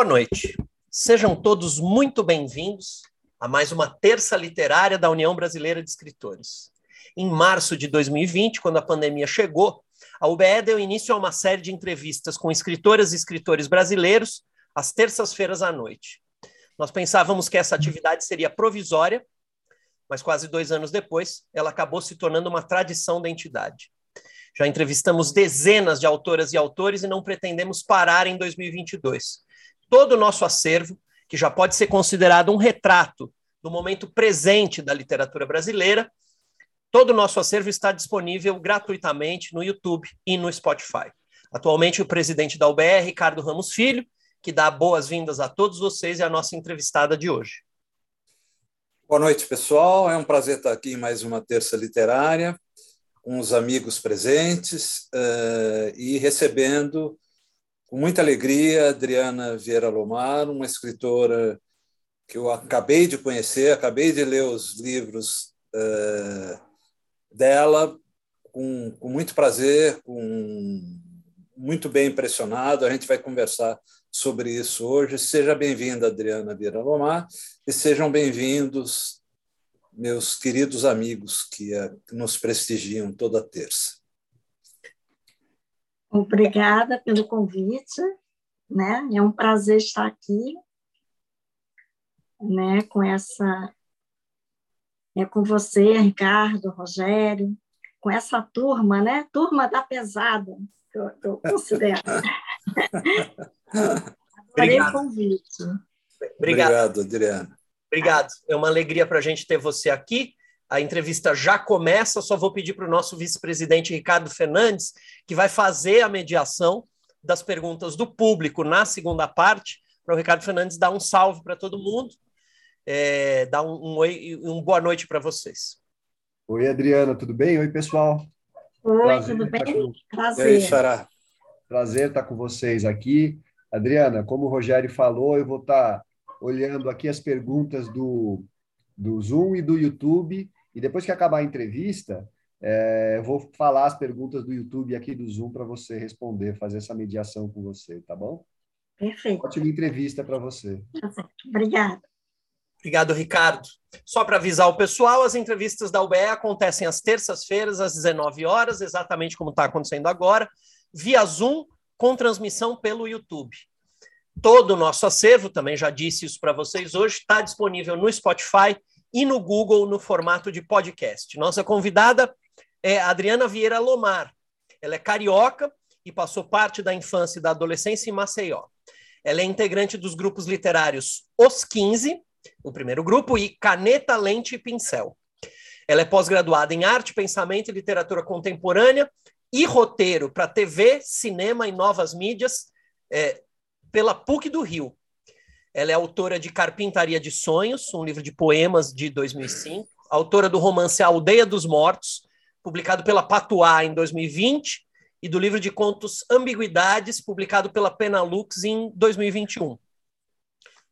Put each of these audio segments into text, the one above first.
Boa noite. Sejam todos muito bem-vindos a mais uma terça literária da União Brasileira de Escritores. Em março de 2020, quando a pandemia chegou, a UBE deu início a uma série de entrevistas com escritoras e escritores brasileiros às terças-feiras à noite. Nós pensávamos que essa atividade seria provisória, mas quase dois anos depois, ela acabou se tornando uma tradição da entidade. Já entrevistamos dezenas de autoras e autores e não pretendemos parar em 2022. Todo o nosso acervo, que já pode ser considerado um retrato do momento presente da literatura brasileira, todo o nosso acervo está disponível gratuitamente no YouTube e no Spotify. Atualmente, o presidente da UBR, Ricardo Ramos Filho, que dá boas-vindas a todos vocês e a nossa entrevistada de hoje. Boa noite, pessoal. É um prazer estar aqui em mais uma terça literária com os amigos presentes uh, e recebendo com muita alegria Adriana Vieira Lomar, uma escritora que eu acabei de conhecer, acabei de ler os livros uh, dela com, com muito prazer, com muito bem impressionado. A gente vai conversar sobre isso hoje. Seja bem-vinda, Adriana Vieira Lomar, e sejam bem-vindos meus queridos amigos que eh, nos prestigiam toda terça. Obrigada pelo convite, né? É um prazer estar aqui, né? Com essa, é com você, Ricardo, Rogério, com essa turma, né? Turma da pesada, que eu, eu considero. Adorei o convite. Obrigado, Obrigado Adriana. Obrigado. É uma alegria para a gente ter você aqui. A entrevista já começa. Só vou pedir para o nosso vice-presidente Ricardo Fernandes, que vai fazer a mediação das perguntas do público na segunda parte, para o Ricardo Fernandes dar um salve para todo mundo, é, dar um, um, oi, um boa noite para vocês. Oi, Adriana, tudo bem? Oi, pessoal. Oi, Prazer tudo bem? Com... Prazer. E aí, Xará? Prazer estar com vocês aqui. Adriana, como o Rogério falou, eu vou estar olhando aqui as perguntas do, do Zoom e do YouTube, e depois que acabar a entrevista, é, eu vou falar as perguntas do YouTube e aqui do Zoom para você responder, fazer essa mediação com você, tá bom? Perfeito. Ótima entrevista para você. Obrigada. Obrigado, Ricardo. Só para avisar o pessoal, as entrevistas da UBE acontecem às terças-feiras, às 19 horas, exatamente como está acontecendo agora, via Zoom, com transmissão pelo YouTube. Todo o nosso acervo, também já disse isso para vocês hoje, está disponível no Spotify e no Google no formato de podcast. Nossa convidada é Adriana Vieira Lomar. Ela é carioca e passou parte da infância e da adolescência em Maceió. Ela é integrante dos grupos literários Os 15, o primeiro grupo, e Caneta, Lente e Pincel. Ela é pós-graduada em Arte, Pensamento e Literatura Contemporânea e Roteiro para TV, Cinema e Novas Mídias, é, pela PUC do Rio. Ela é autora de Carpintaria de Sonhos, um livro de poemas de 2005, autora do romance Aldeia dos Mortos, publicado pela Patuá em 2020, e do livro de contos Ambiguidades, publicado pela Penalux em 2021.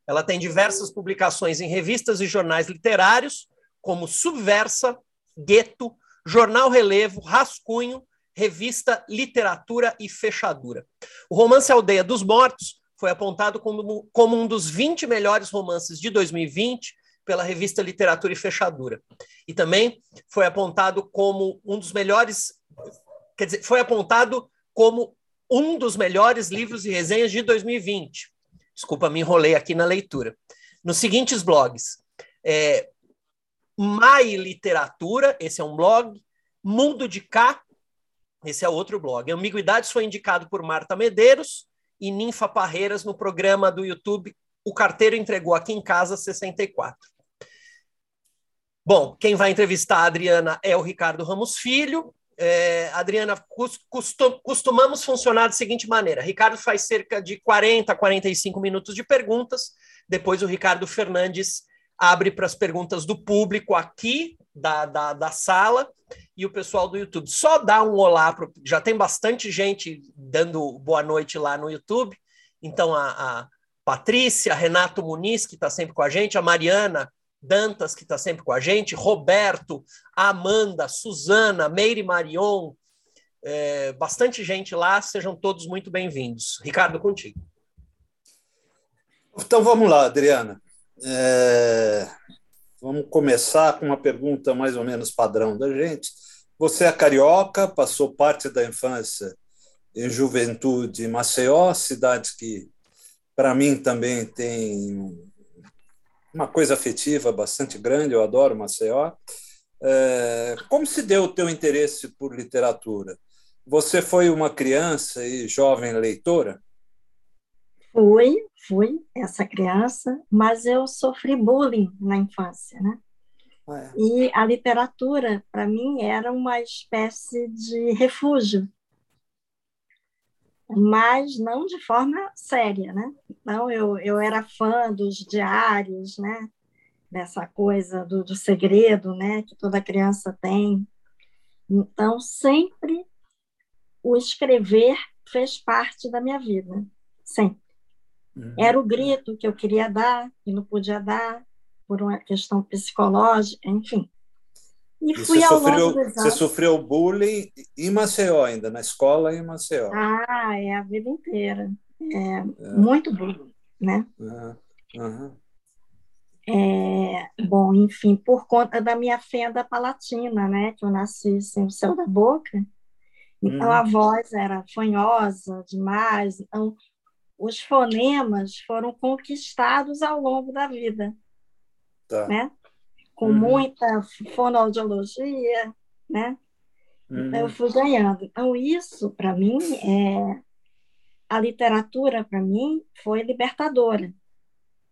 Ela tem diversas publicações em revistas e jornais literários, como Subversa, Gueto, Jornal Relevo, Rascunho, Revista Literatura e Fechadura. O romance Aldeia dos Mortos foi apontado como, como um dos 20 melhores romances de 2020 pela revista Literatura e Fechadura. E também foi apontado como um dos melhores, quer dizer, foi apontado como um dos melhores livros e resenhas de 2020. Desculpa, me enrolei aqui na leitura. Nos seguintes blogs. É, Mai Literatura, esse é um blog. Mundo de Cá, esse é outro blog. Ambiguidades foi indicado por Marta Medeiros e Ninfa Parreiras no programa do YouTube O Carteiro Entregou Aqui em Casa 64. Bom, quem vai entrevistar a Adriana é o Ricardo Ramos Filho. É, Adriana, costumamos funcionar da seguinte maneira: Ricardo faz cerca de 40 a 45 minutos de perguntas, depois o Ricardo Fernandes abre para as perguntas do público aqui da, da, da, sala e o pessoal do YouTube. Só dá um olá, pro, já tem bastante gente dando boa noite lá no YouTube. Então, a, a Patrícia, Renato Muniz, que está sempre com a gente, a Mariana Dantas, que está sempre com a gente, Roberto, Amanda, Suzana, Meire Marion, é, bastante gente lá, sejam todos muito bem-vindos. Ricardo, contigo. Então vamos lá, Adriana. É... Vamos começar com uma pergunta mais ou menos padrão da gente. Você é carioca, passou parte da infância e juventude em Maceió, cidade que, para mim, também tem uma coisa afetiva bastante grande, eu adoro Maceió. É... Como se deu o teu interesse por literatura? Você foi uma criança e jovem leitora? Fui, fui essa criança, mas eu sofri bullying na infância, né? Ah, é. E a literatura, para mim, era uma espécie de refúgio, mas não de forma séria, né? Então, eu, eu era fã dos diários, né? Dessa coisa do, do segredo, né? Que toda criança tem. Então, sempre o escrever fez parte da minha vida, sempre. Uhum. Era o grito que eu queria dar e não podia dar por uma questão psicológica, enfim. E, e fui ao sofreu, longo Você sofreu bullying em Maceió ainda, na escola em Maceió. Ah, é a vida inteira. É, é. Muito bullying, né? Uhum. Uhum. É, bom, enfim, por conta da minha fenda palatina, né? Que eu nasci sem o céu da boca. Então, a uhum. voz era fanhosa demais. Então, os fonemas foram conquistados ao longo da vida, tá. né? com uhum. muita fonoaudiologia, né? Uhum. Eu fui ganhando. Então, isso, para mim, é... a literatura, para mim, foi libertadora,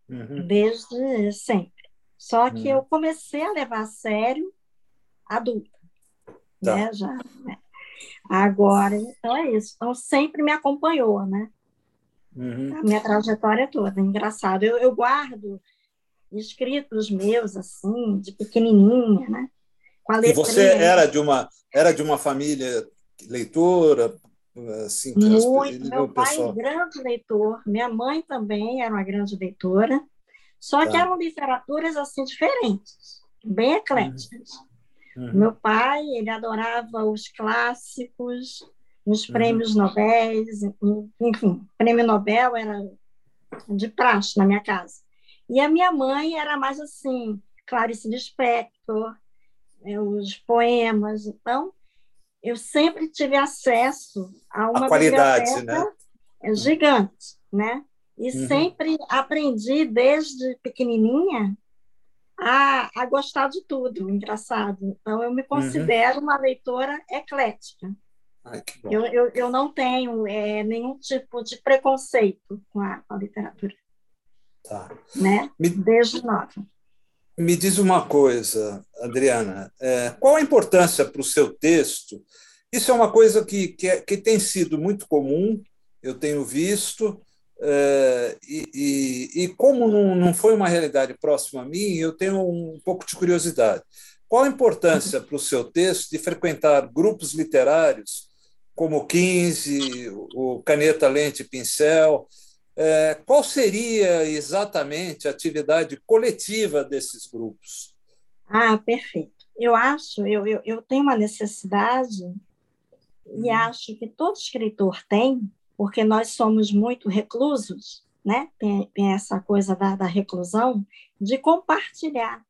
uhum. desde sempre. Só que eu uhum. comecei a levar a sério adulta, tá. né? Já, né? Agora, então é isso. Então, sempre me acompanhou, né? Uhum. A minha trajetória toda. Engraçado. Eu, eu guardo escritos meus, assim, de pequenininha, né? Com a e você era de uma era de uma família leitora, assim, muito. Meu pai pessoal... grande leitor, minha mãe também era uma grande leitora, só tá. que eram literaturas assim diferentes, bem ecléticas. Uhum. Meu pai, ele adorava os clássicos, os uhum. prêmios uhum. Nobel, enfim, prêmio Nobel era de praxe na minha casa. E a minha mãe era mais assim, Clarice Lispector, é, os poemas. Então, eu sempre tive acesso a uma a qualidade, né? gigante, né? E uhum. sempre aprendi desde pequenininha a, a gostar de tudo, engraçado. Então, eu me uhum. considero uhum. uma leitora eclética. Ai, eu, eu, eu não tenho é, nenhum tipo de preconceito com a, com a literatura. Tá. Né? Me, Desde nova. Me diz uma coisa, Adriana, é, qual a importância para o seu texto? Isso é uma coisa que, que, é, que tem sido muito comum, eu tenho visto, é, e, e, e, como não, não foi uma realidade próxima a mim, eu tenho um pouco de curiosidade. Qual a importância para o seu texto de frequentar grupos literários como o 15, o Caneta Lente Pincel, é, qual seria exatamente a atividade coletiva desses grupos? Ah, perfeito. Eu acho, eu, eu, eu tenho uma necessidade, e hum. acho que todo escritor tem, porque nós somos muito reclusos, né? Tem, tem essa coisa da, da reclusão, de compartilhar,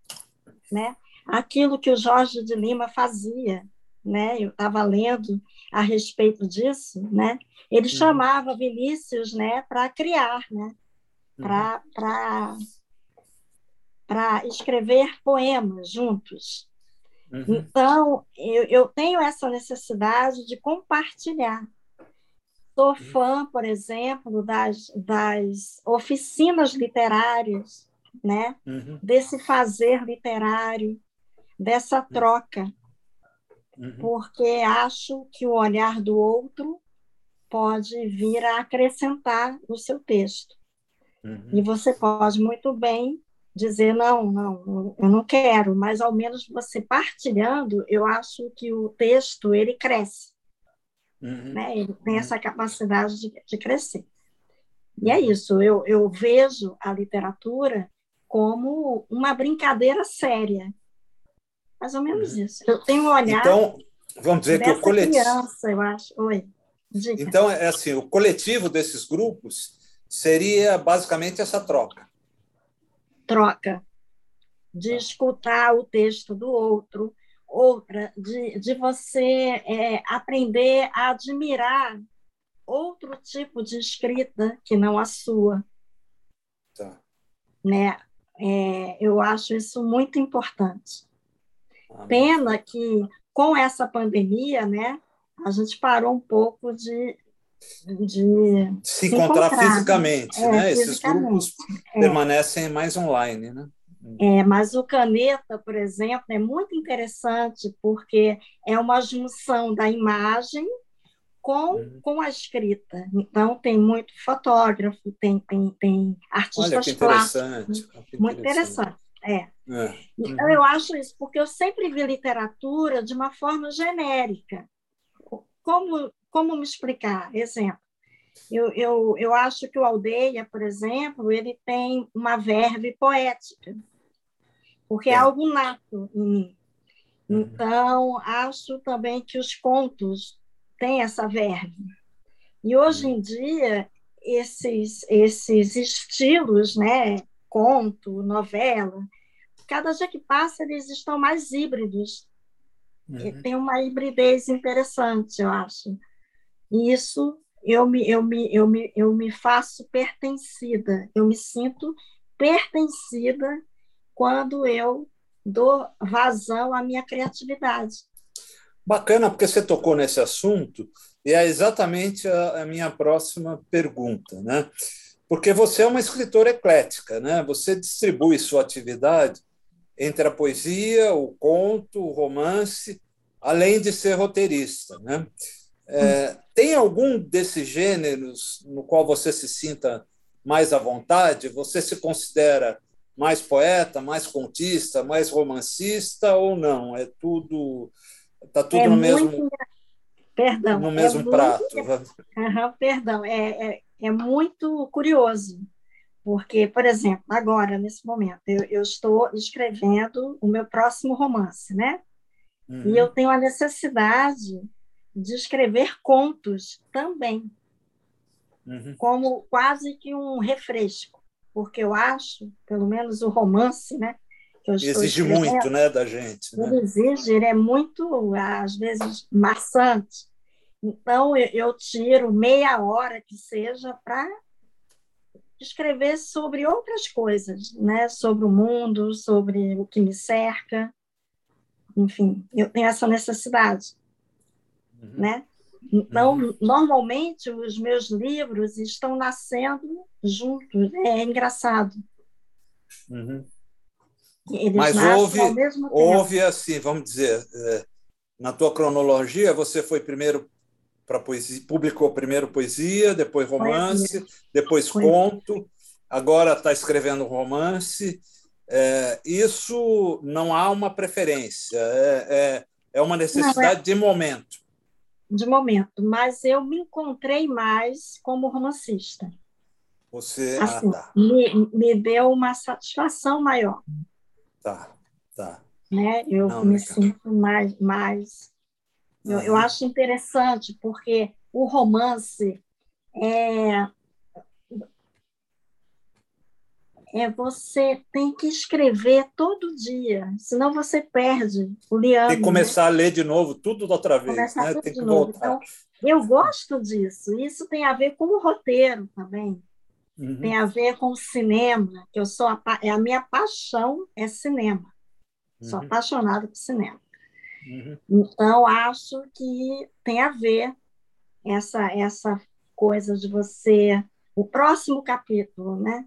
né? Aquilo que o Jorge de Lima fazia, né? Eu estava lendo a respeito disso, né? Ele uhum. chamava Vinícius, né, para criar, né? Para uhum. para para escrever poemas juntos. Uhum. Então, eu, eu tenho essa necessidade de compartilhar. Sou uhum. fã, por exemplo, das, das oficinas literárias, né? Uhum. desse fazer literário, dessa uhum. troca uhum. porque acho que o olhar do outro pode vir a acrescentar no seu texto. Uhum. E você pode muito bem dizer não, não, eu não quero, mas ao menos você partilhando, eu acho que o texto ele cresce, uhum. né? Ele tem uhum. essa capacidade de, de crescer. E é isso. Eu, eu vejo a literatura como uma brincadeira séria mais ou menos uhum. isso. Eu tenho um olhar. Então, vamos dizer que o coletivo. Criança, eu acho. Oi. Diga. Então, é assim: o coletivo desses grupos seria basicamente essa troca. Troca. De tá. escutar o texto do outro, outra, de, de você é, aprender a admirar outro tipo de escrita que não a sua. Tá. Né? É, eu acho isso muito importante. Ah, Pena que, com essa pandemia, né, a gente parou um pouco de, de se, encontrar, encontrar, fisicamente, é, né? Esses grupos é. permanecem mais online, né? É, mas o Caneta, por exemplo, é muito interessante porque é uma junção da imagem com, uhum. com a escrita. Então, tem muito fotógrafo, tem, tem, tem artistas plásticos. Muito interessante. É. é. Então, uhum. eu acho isso, porque eu sempre vi literatura de uma forma genérica. Como, como me explicar? Exemplo. Eu, eu, eu acho que o Aldeia, por exemplo, ele tem uma verve poética porque é, é algo nato em mim. Uhum. Então, acho também que os contos têm essa verve. E hoje em dia, esses, esses estilos, né, conto, novela, cada dia que passa, eles estão mais híbridos. Uhum. Tem uma hibridez interessante, eu acho. E isso eu me, eu, me, eu, me, eu me faço pertencida, eu me sinto pertencida quando eu dou vazão à minha criatividade. Bacana, porque você tocou nesse assunto, e é exatamente a, a minha próxima pergunta, né? Porque você é uma escritora eclética, né? Você distribui sua atividade entre a poesia, o conto, o romance, além de ser roteirista, né? É, tem algum desses gêneros no qual você se sinta mais à vontade? Você se considera mais poeta, mais contista, mais romancista ou não? É tudo está tudo é no mesmo perdão no mesmo é prato. Muito... Uhum, perdão, é, é, é, muito curioso porque, por exemplo, agora nesse momento eu, eu estou escrevendo o meu próximo romance, né? Uhum. E eu tenho a necessidade de escrever contos também, uhum. como quase que um refresco porque eu acho, pelo menos o romance, né? exige muito, né, da gente. Né? Ele exige, ele é muito, às vezes, maçante. Então, eu, eu tiro meia hora que seja para escrever sobre outras coisas, né? Sobre o mundo, sobre o que me cerca. Enfim, eu tenho essa necessidade, uhum. né? Então, uhum. normalmente, os meus livros estão nascendo juntos. É engraçado. Uhum. Mas houve, houve assim, vamos dizer, é, na tua cronologia, você foi primeiro para poesia, publicou primeiro poesia, depois romance, depois conto, agora está escrevendo romance. É, isso não há uma preferência, é, é, é uma necessidade não, é... de momento de momento, mas eu me encontrei mais como romancista. Você ah, assim, ah, tá. me, me deu uma satisfação maior. Tá, tá. Né? Eu Não, me sinto mais. mais eu, eu acho interessante, porque o romance é, é você tem que escrever todo dia, senão você perde o liame. Tem que começar né? a ler de novo tudo outra vez, começar né? tem que voltar. Então, eu gosto disso. Isso tem a ver com o roteiro também. Uhum. Tem a ver com o cinema, que eu sou a, é a minha paixão é cinema. Uhum. Sou apaixonada por cinema. Uhum. Então acho que tem a ver essa essa coisa de você o próximo capítulo, né?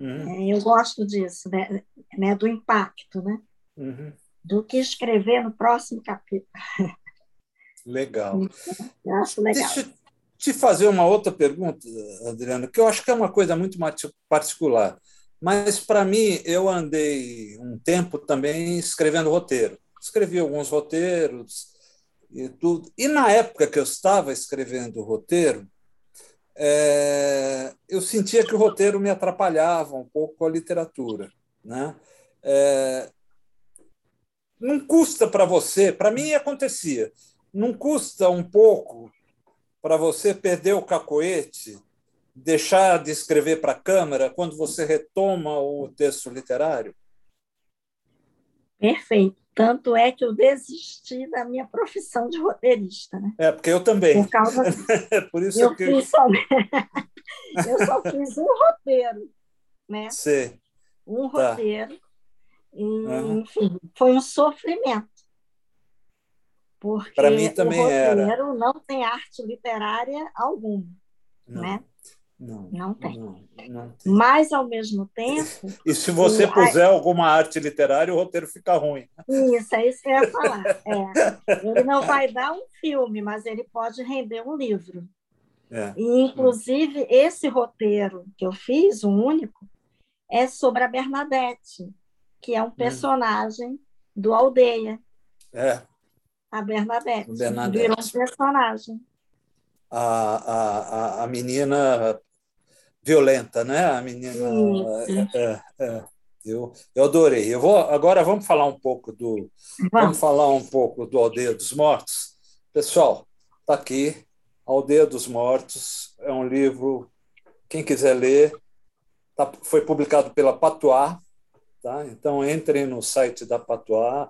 Uhum. É, eu gosto disso, né? né? do impacto, né? Uhum. Do que escrever no próximo capítulo. Legal. Eu acho legal. Deixa te fazer uma outra pergunta, Adriano, que eu acho que é uma coisa muito particular. Mas, para mim, eu andei um tempo também escrevendo roteiro. Escrevi alguns roteiros e tudo. E, na época que eu estava escrevendo o roteiro, é, eu sentia que o roteiro me atrapalhava um pouco com a literatura. Né? É, não custa para você, para mim acontecia, não custa um pouco para você perder o cacoete deixar de escrever para a câmera quando você retoma o texto literário? Perfeito. Tanto é que eu desisti da minha profissão de roteirista. Né? É, porque eu também. Por causa... Por isso eu, que... fiz só... eu só fiz um roteiro. Né? Sim. Um tá. roteiro. E, uhum. Enfim, foi um sofrimento. Porque mim também o roteiro era. não tem arte literária alguma. Não. Né? Não, não, tem. Não, não tem. Mas, ao mesmo tempo. E se você puser alguma arte literária, o roteiro fica ruim. Isso, é isso que eu ia falar. É. Ele não vai dar um filme, mas ele pode render um livro. É. E, inclusive, esse roteiro que eu fiz, o único, é sobre a Bernadette, que é um hum. personagem do Aldeia. É. A Bernadette. Bernadette. Virou um personagem. A, a, a menina violenta, né? A menina. É, é, é, eu, eu adorei. Eu vou agora vamos falar um pouco do vamos, vamos falar um pouco do Aldeia dos Mortos. Pessoal, está aqui Aldeia dos Mortos é um livro quem quiser ler tá, foi publicado pela Patois, tá? Então entrem no site da Patois,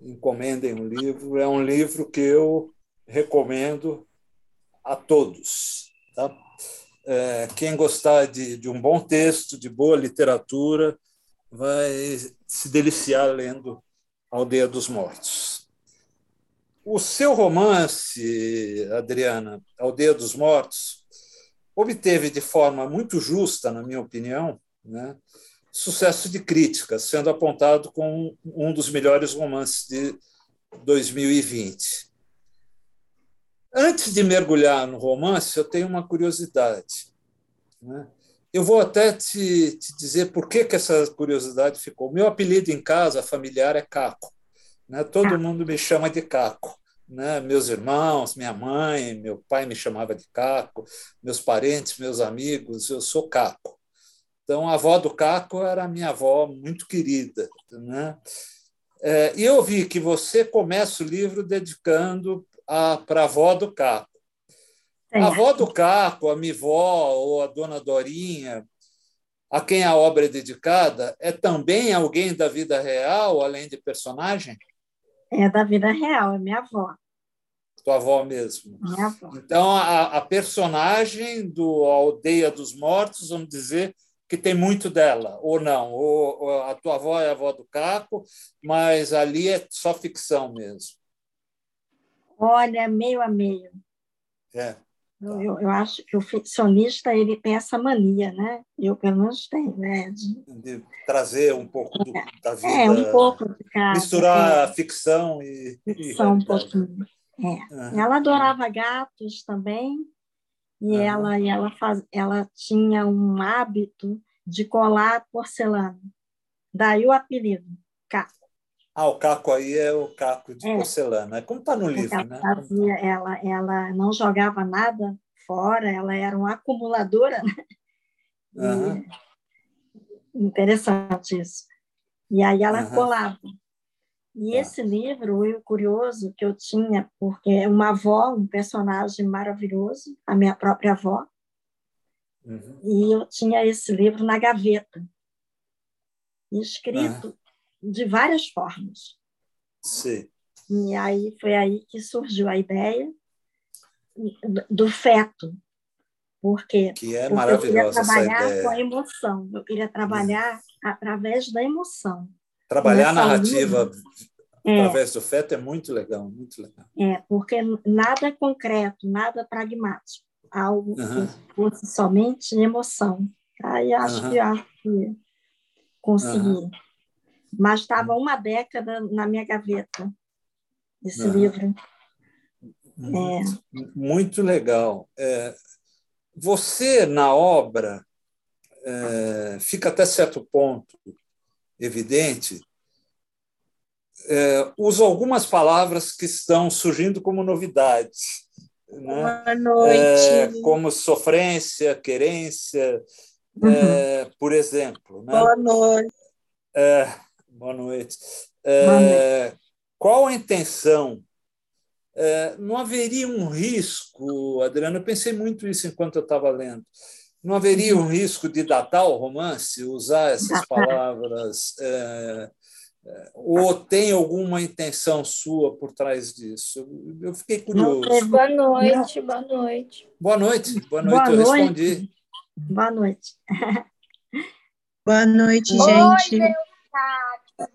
encomendem o um livro. É um livro que eu recomendo a todos, tá? É, quem gostar de, de um bom texto, de boa literatura, vai se deliciar lendo Aldeia dos Mortos. O seu romance, Adriana, Aldeia dos Mortos, obteve de forma muito justa, na minha opinião, né, sucesso de crítica, sendo apontado como um dos melhores romances de 2020. Antes de mergulhar no romance, eu tenho uma curiosidade. Né? Eu vou até te, te, dizer por que, que essa curiosidade ficou. Meu apelido em casa familiar é Caco. Né? Todo mundo me chama de Caco. Né? Meus irmãos, minha mãe, meu pai me chamava de Caco, meus parentes, meus amigos, eu sou Caco. Então, a avó do Caco era minha avó muito querida. Né? É, e eu vi que você começa o livro dedicando para a avó do Caco. A avó do Caco, a Mivó ou a Dona Dorinha, a quem a obra é dedicada, é também alguém da vida real, além de personagem? É da vida real, é minha avó. Tua avó mesmo. Minha avó. Então, a, a personagem do Aldeia dos Mortos, vamos dizer que tem muito dela, ou não? Ou, ou a tua avó é a avó do Caco, mas ali é só ficção mesmo. Olha, meio a meio. É. Eu, eu, eu, acho que o ficcionista ele tem essa mania, né? Eu pelo menos tenho, né? De, de trazer um pouco do, da vida. É, um pouco de casa, Misturar é. ficção e. Ficção e um pouquinho. É. Uhum. Ela adorava gatos também, e uhum. ela, e ela, faz, ela tinha um hábito de colar porcelana. Daí o apelido, Caco. Ah, o caco aí é o caco de é. porcelana. É como está no livro, ela né? Fazia, ela, ela não jogava nada fora, ela era uma acumuladora. Né? Uhum. Interessante isso. E aí ela uhum. colava. E tá. esse livro, o curioso que eu tinha, porque é uma avó, um personagem maravilhoso, a minha própria avó, uhum. e eu tinha esse livro na gaveta, escrito de várias formas. Sim. E aí foi aí que surgiu a ideia do feto, porque, que é porque eu queria trabalhar com a emoção, eu queria trabalhar hum. através da emoção. Trabalhar a narrativa é, através do feto é muito legal, muito legal. É, porque nada é concreto, nada pragmático, algo uhum. que fosse somente emoção. Aí acho uhum. que acho que consegui. Uhum mas estava uma década na minha gaveta esse uhum. livro. Muito, é. muito legal. É, você, na obra, é, fica até certo ponto evidente, é, usa algumas palavras que estão surgindo como novidades. Né? Boa noite. É, como sofrência, querência, uhum. É, por exemplo. Né? Boa noite. É, Boa noite. É, qual a intenção? É, não haveria um risco, Adriano? Eu pensei muito isso enquanto eu estava lendo. Não haveria um risco de datar o romance, usar essas palavras? É, ou tem alguma intenção sua por trás disso? Eu fiquei curioso. Boa noite, boa noite. Boa noite, boa noite, boa eu noite. respondi. Boa noite. Boa noite, gente. Oi,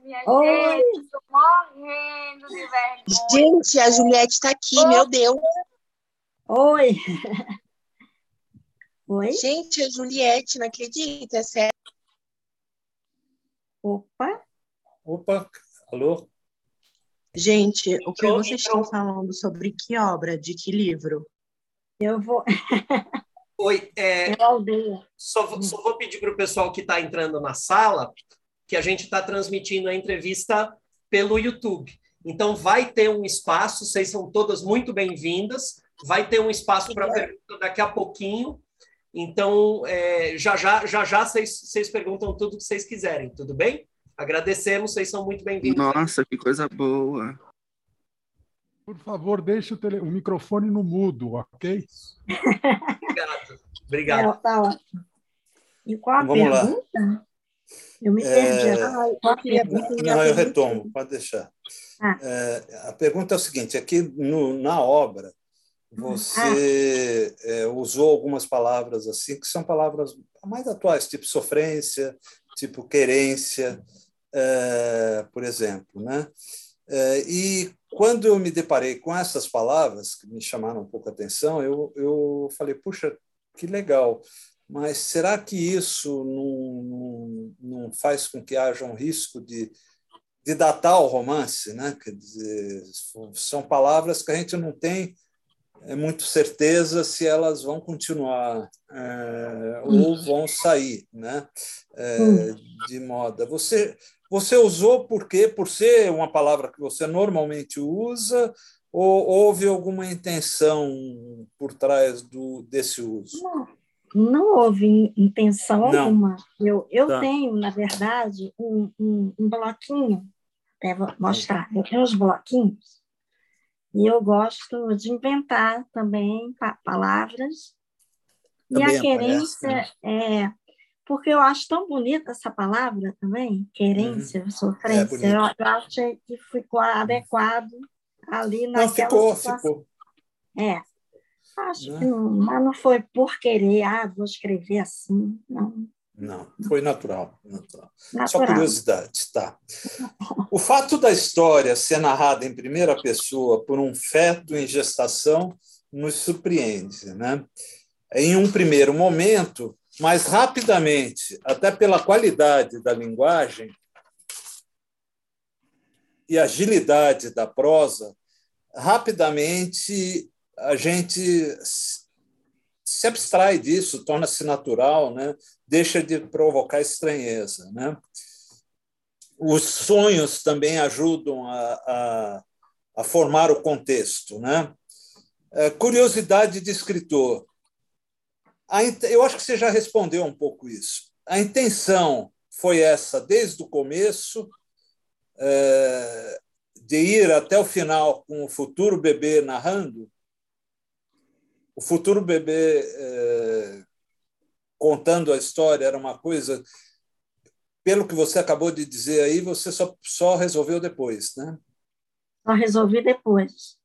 minha Oi. gente, tô morrendo de vergonha. Gente, a Juliette está aqui, Oi. meu Deus. Oi. Oi? Gente, a Juliette, não acredita, é sério. Opa. Opa, alô? Gente, o que vocês estão falando sobre que obra, de que livro? Eu vou. Oi, é, só, só vou pedir para o pessoal que está entrando na sala que a gente está transmitindo a entrevista pelo YouTube. Então, vai ter um espaço, vocês são todas muito bem-vindas, vai ter um espaço para pergunta daqui a pouquinho. Então, é, já já, já, já vocês, vocês perguntam tudo que vocês quiserem, tudo bem? Agradecemos, vocês são muito bem-vindos. Nossa, que coisa boa. Por favor, deixe o, tele... o microfone no mudo, ok? Obrigado. Obrigado. É, tá ótimo. E qual a Vamos pergunta? Lá. Eu me perdi. É... Ah, pergunta? Não, eu retomo, pode deixar. Ah. É, a pergunta é o seguinte: aqui no, na obra, você ah. é, usou algumas palavras assim, que são palavras mais atuais, tipo sofrência, tipo querência, é, por exemplo. Né? É, e quando eu me deparei com essas palavras, que me chamaram um pouco a atenção, eu, eu falei, puxa, que legal, mas será que isso não, não, não faz com que haja um risco de, de datar o romance? Né? Quer dizer, são palavras que a gente não tem é muito certeza se elas vão continuar é, ou vão sair né, é, de moda. Você, você usou por quê? Por ser uma palavra que você normalmente usa ou houve alguma intenção por trás do, desse uso? Não, não houve intenção não. alguma. Eu, eu tá. tenho, na verdade, um, um, um bloquinho, até vou mostrar, eu tenho uns bloquinhos e eu gosto de inventar também pa palavras. Também e a querência aparece, né? é porque eu acho tão bonita essa palavra também, querência, uhum. sofrência. É eu, eu achei que ficou adequado ali naquela não, ficou, situação. Ficou. É. Acho. Né? que não, mas não foi por querer, ah, vou escrever assim, não. Não, foi natural, natural. natural. Só curiosidade, tá. O fato da história ser narrada em primeira pessoa por um feto em gestação nos surpreende, né? Em um primeiro momento, mas rapidamente, até pela qualidade da linguagem e agilidade da prosa, rapidamente a gente se abstrai disso, torna-se natural, né? deixa de provocar estranheza. Né? Os sonhos também ajudam a, a, a formar o contexto. Né? É, curiosidade de escritor. eu acho que você já respondeu um pouco isso. A intenção foi essa desde o começo, é, de ir até o final com o futuro bebê narrando? O futuro bebê é, contando a história era uma coisa. Pelo que você acabou de dizer aí, você só, só resolveu depois, né? Só resolvi depois.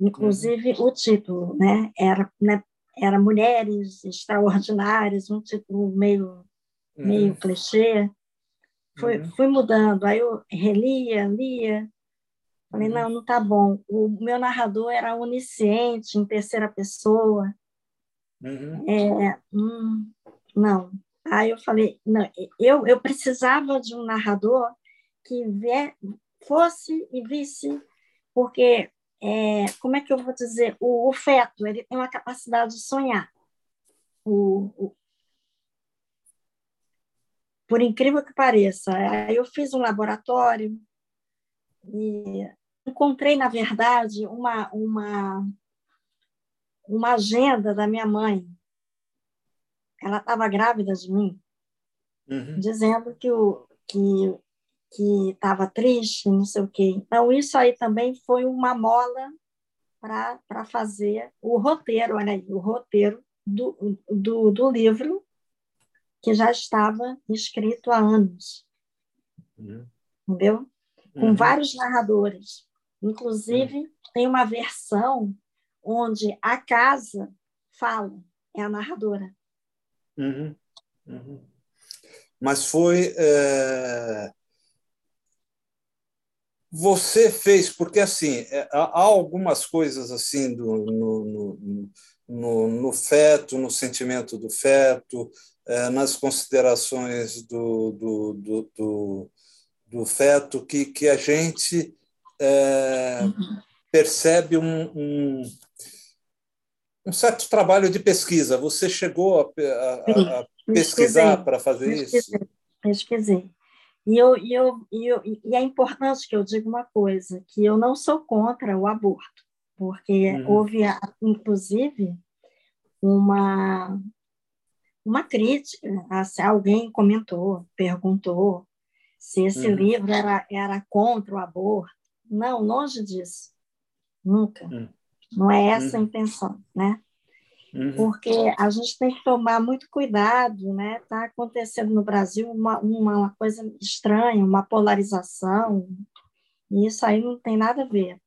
Inclusive, uhum. o título né, era, né, era Mulheres Extraordinárias, um título meio, uhum. meio clichê. Fui, uhum. fui mudando. Aí eu relia, lia. Falei, uhum. não, não está bom. O meu narrador era onisciente, em terceira pessoa. Uhum. É, hum, não. Aí eu falei, não, eu, eu precisava de um narrador que vier, fosse e visse, porque, é, como é que eu vou dizer, o, o, feto, ele tem uma capacidade de sonhar. O, o, por incrível que pareça. Aí eu fiz um laboratório e encontrei, na verdade, uma, uma, uma agenda da minha mãe, ela estava grávida de mim, uhum. dizendo que o que que estava triste, não sei o quê. Então isso aí também foi uma mola para fazer o roteiro, olha aí, o roteiro do, do, do livro que já estava escrito há anos. Uhum. Entendeu? Com uhum. vários narradores. Inclusive, uhum. tem uma versão onde a casa fala, é a narradora. Uhum. uhum. Mas foi. É... Você fez, porque assim, é, há algumas coisas assim do, no, no, no, no feto, no sentimento do feto, é, nas considerações do, do, do, do, do feto, que, que a gente é, percebe um, um, um, certo trabalho de pesquisa. Você chegou a, a, a pesquisar para fazer pesquisei, isso? Pesquisei. E, eu, e, eu, e, eu, e é importante que eu diga uma coisa, que eu não sou contra o aborto, porque uhum. houve, inclusive, uma, uma crítica, assim, alguém comentou, perguntou se esse uhum. livro era, era contra o aborto. Não, longe disso. Nunca. Uhum. Não é essa a uhum. intenção, né? Uhum. Porque a gente tem que tomar muito cuidado, né? Está acontecendo no Brasil uma, uma coisa estranha, uma polarização, e isso aí não tem nada a ver.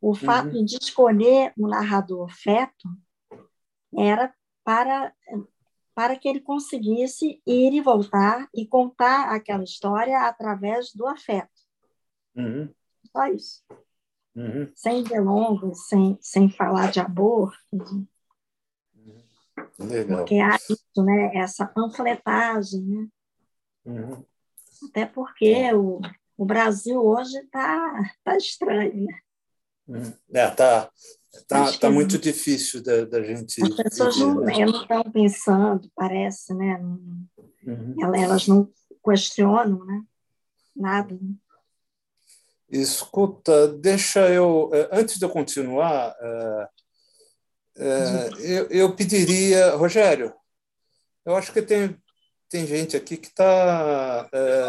O fato uhum. de escolher um narrador feto era para para que ele conseguisse ir e voltar e contar aquela história através do afeto. Uhum. Só isso. Uhum. Sem delongas, sem, sem falar de aborto. Legal. Porque há isso, né? essa panfletagem. Né? Uhum. Até porque é. o, o Brasil hoje está tá estranho. Né? Uhum. É, tá, tá, tá muito difícil da, da gente. As pessoas viver, não né? estão pensando, parece, né? Uhum. Elas não questionam, né? Nada. Né? Escuta, deixa eu. Eh, antes de eu continuar, é, é, eu, eu pediria. Rogério, eu acho que tem tem gente aqui que está é,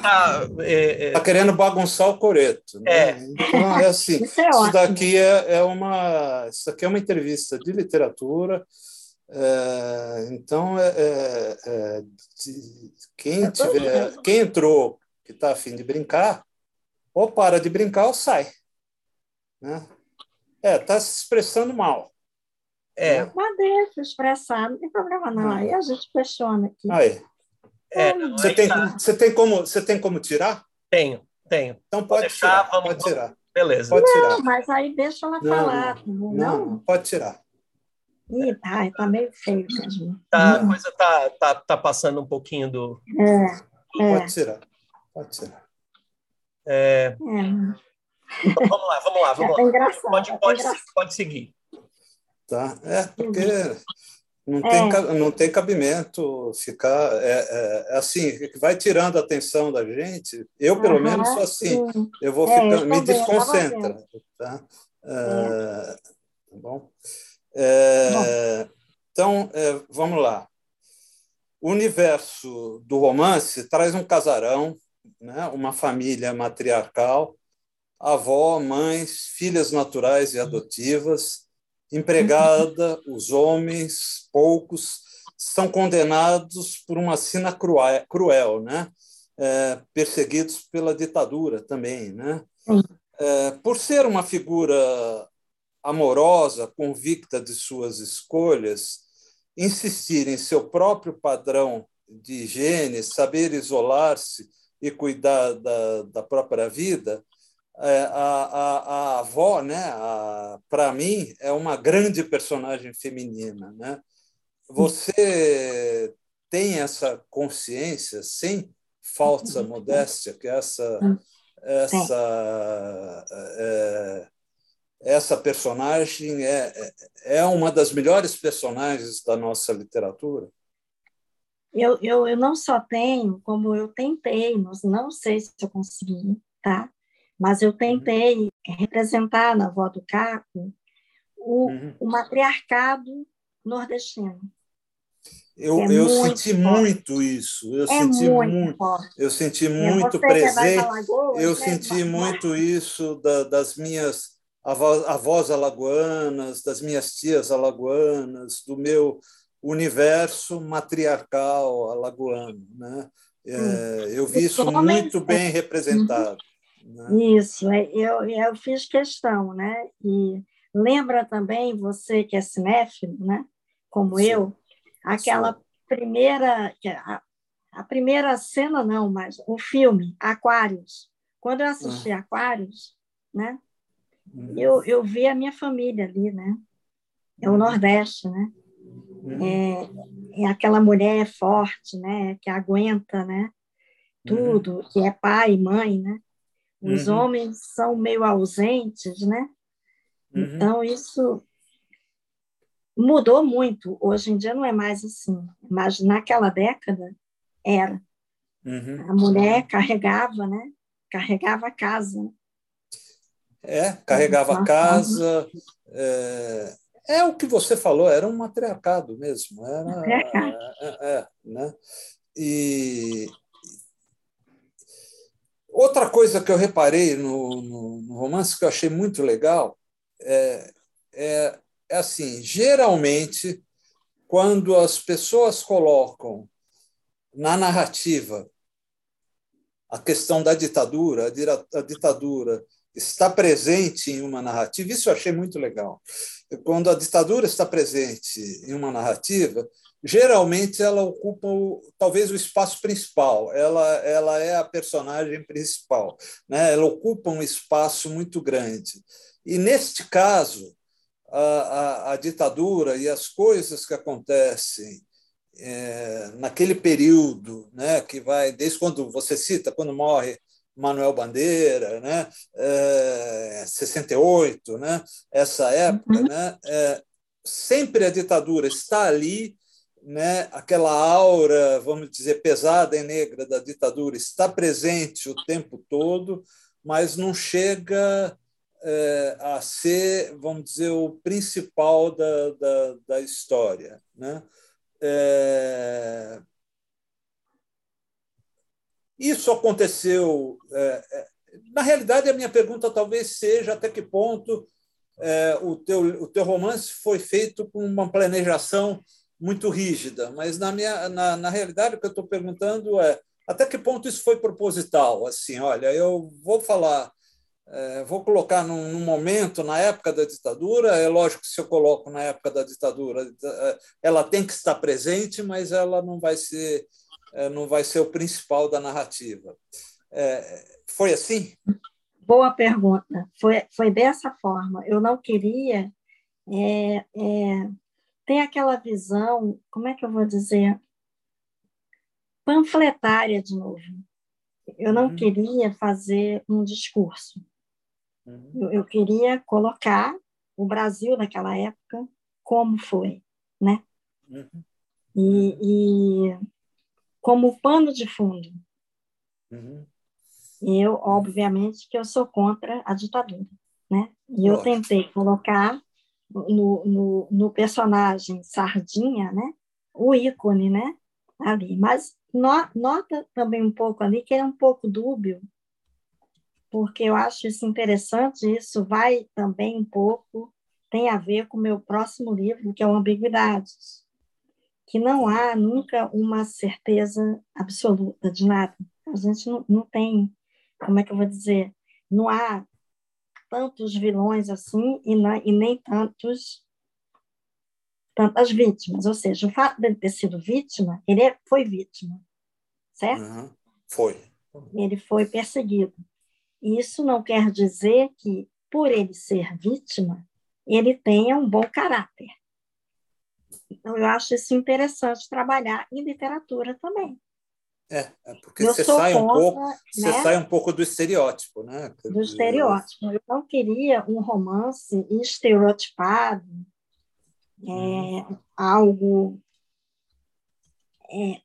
tá, é, é, tá querendo bagunçar o coreto. Né? É. Então, é assim, isso, é isso daqui é, é, uma isso daqui é uma entrevista de literatura. É, então, é, de, quem tiver, quem entrou que está afim de brincar, ou para de brincar ou sai. Né? É, está se expressando mal. É. Mas deixa expressar, não tem problema não. Aí a gente questiona aqui. Aí. É, você, tem, tá. você, tem como, você tem como tirar? Tenho, tenho. Então pode, pode tirar, vamos, pode tirar. Beleza. Pode tirar. Não, mas aí deixa ela não, falar. Não, não, pode tirar. Ih, tá, tá meio feio mesmo. Tá, a coisa tá, tá, tá passando um pouquinho do. É, é. Pode tirar. Pode tirar. É... é. Então, vamos lá, vamos lá. Vamos é, lá. engraçado, pode, pode, pode seguir. Tá? É, porque não tem, é. não tem cabimento ficar. É, é, é, assim, vai tirando a atenção da gente. Eu, pelo uhum, menos, sou assim. Sim. Eu vou é, ficando, me desconcentra. Tá? É. tá bom? bom? Então, vamos lá. O universo do romance traz um casarão, né? uma família matriarcal, avó, mães, filhas naturais e adotivas empregada, os homens, poucos, são condenados por uma sina cruel, né? É, perseguidos pela ditadura também. Né? É, por ser uma figura amorosa, convicta de suas escolhas, insistir em seu próprio padrão de higiene, saber isolar-se e cuidar da, da própria vida, é, a, a, a avó, né, para mim, é uma grande personagem feminina. Né? Você tem essa consciência, sem falsa modéstia, que essa, essa, é, essa personagem é, é uma das melhores personagens da nossa literatura? Eu, eu, eu não só tenho, como eu tentei, mas não sei se eu consegui, tá? mas eu tentei representar na Vó do Caco o, uhum. o matriarcado nordestino. Eu, é eu muito senti forte. muito isso. Eu é senti muito, muito eu senti muito presente. Alagoas, eu né? senti muito isso da, das minhas avós alagoanas, das minhas tias alagoanas, do meu universo matriarcal alagoano. Né? É, eu vi isso muito bem representado. Né? Isso, é, eu, eu fiz questão, né? E lembra também você que é cinéfilo, né? Como Sim. eu, aquela Sim. primeira, a, a, primeira cena não, mas o filme Aquários. Quando eu assisti ah. Aquários, né? Uhum. Eu, eu vi a minha família ali, né? É o uhum. Nordeste, né? Uhum. É, é aquela mulher forte, né? Que aguenta, né? Tudo, uhum. que é pai e mãe, né? Os uhum. homens são meio ausentes, né? Uhum. Então, isso mudou muito. Hoje em dia não é mais assim, mas naquela década era. Uhum. A mulher carregava, né? Carregava a casa. É, carregava a casa. É, é, o que você falou, era um matriarcado mesmo. Era, matriarcado. É, é, né? E, Outra coisa que eu reparei no, no, no romance que eu achei muito legal é, é, é assim: geralmente, quando as pessoas colocam na narrativa a questão da ditadura, a ditadura está presente em uma narrativa, isso eu achei muito legal. Quando a ditadura está presente em uma narrativa, geralmente ela ocupa o, talvez o espaço principal, ela, ela é a personagem principal, né? ela ocupa um espaço muito grande. E, neste caso, a, a, a ditadura e as coisas que acontecem é, naquele período, né, que vai desde quando você cita, quando morre Manuel Bandeira, né, é, 68, né, essa época, uhum. né, é, sempre a ditadura está ali né, aquela aura, vamos dizer, pesada e negra da ditadura está presente o tempo todo, mas não chega é, a ser, vamos dizer, o principal da, da, da história. Né? É... Isso aconteceu. É, é na realidade, a minha pergunta talvez seja até que ponto é, o, teu, o teu romance foi feito com uma planejação muito rígida, mas na minha na, na realidade o que eu estou perguntando é até que ponto isso foi proposital? Assim, olha, eu vou falar, é, vou colocar num, num, momento na época da ditadura. É lógico que se eu coloco na época da ditadura, é, ela tem que estar presente, mas ela não vai ser não vai ser o principal da narrativa. É, foi assim? Boa pergunta. Foi foi dessa forma. Eu não queria é, é tem aquela visão, como é que eu vou dizer, panfletária de novo. Eu não uhum. queria fazer um discurso. Uhum. Eu, eu, queria colocar o Brasil naquela época como foi, né? Uhum. E, e, como pano de fundo. Uhum. Eu, obviamente, que eu sou contra a ditadura, né? E eu tentei colocar no, no, no, personagem Sardinha, né? O ícone, né? Ali. Mas no, nota também um pouco ali que é um pouco dúbio, porque eu acho isso interessante, isso vai também um pouco, tem a ver com o meu próximo livro, que é o Ambiguidades, que não há nunca uma certeza absoluta de nada. A gente não, não tem, como é que eu vou dizer, não há tantos vilões assim e, e nem tantos tantas vítimas. Ou seja, o fato de ele ter sido vítima, ele é, foi vítima, certo? Uhum. Foi. Ele foi perseguido. E isso não quer dizer que, por ele ser vítima, ele tenha um bom caráter. Então, eu acho isso interessante trabalhar em literatura também. É, é porque eu você sai contra, um pouco, né? você sai um pouco do estereótipo, né? Do estereótipo. Eu não queria um romance estereotipado, é, uhum. algo é,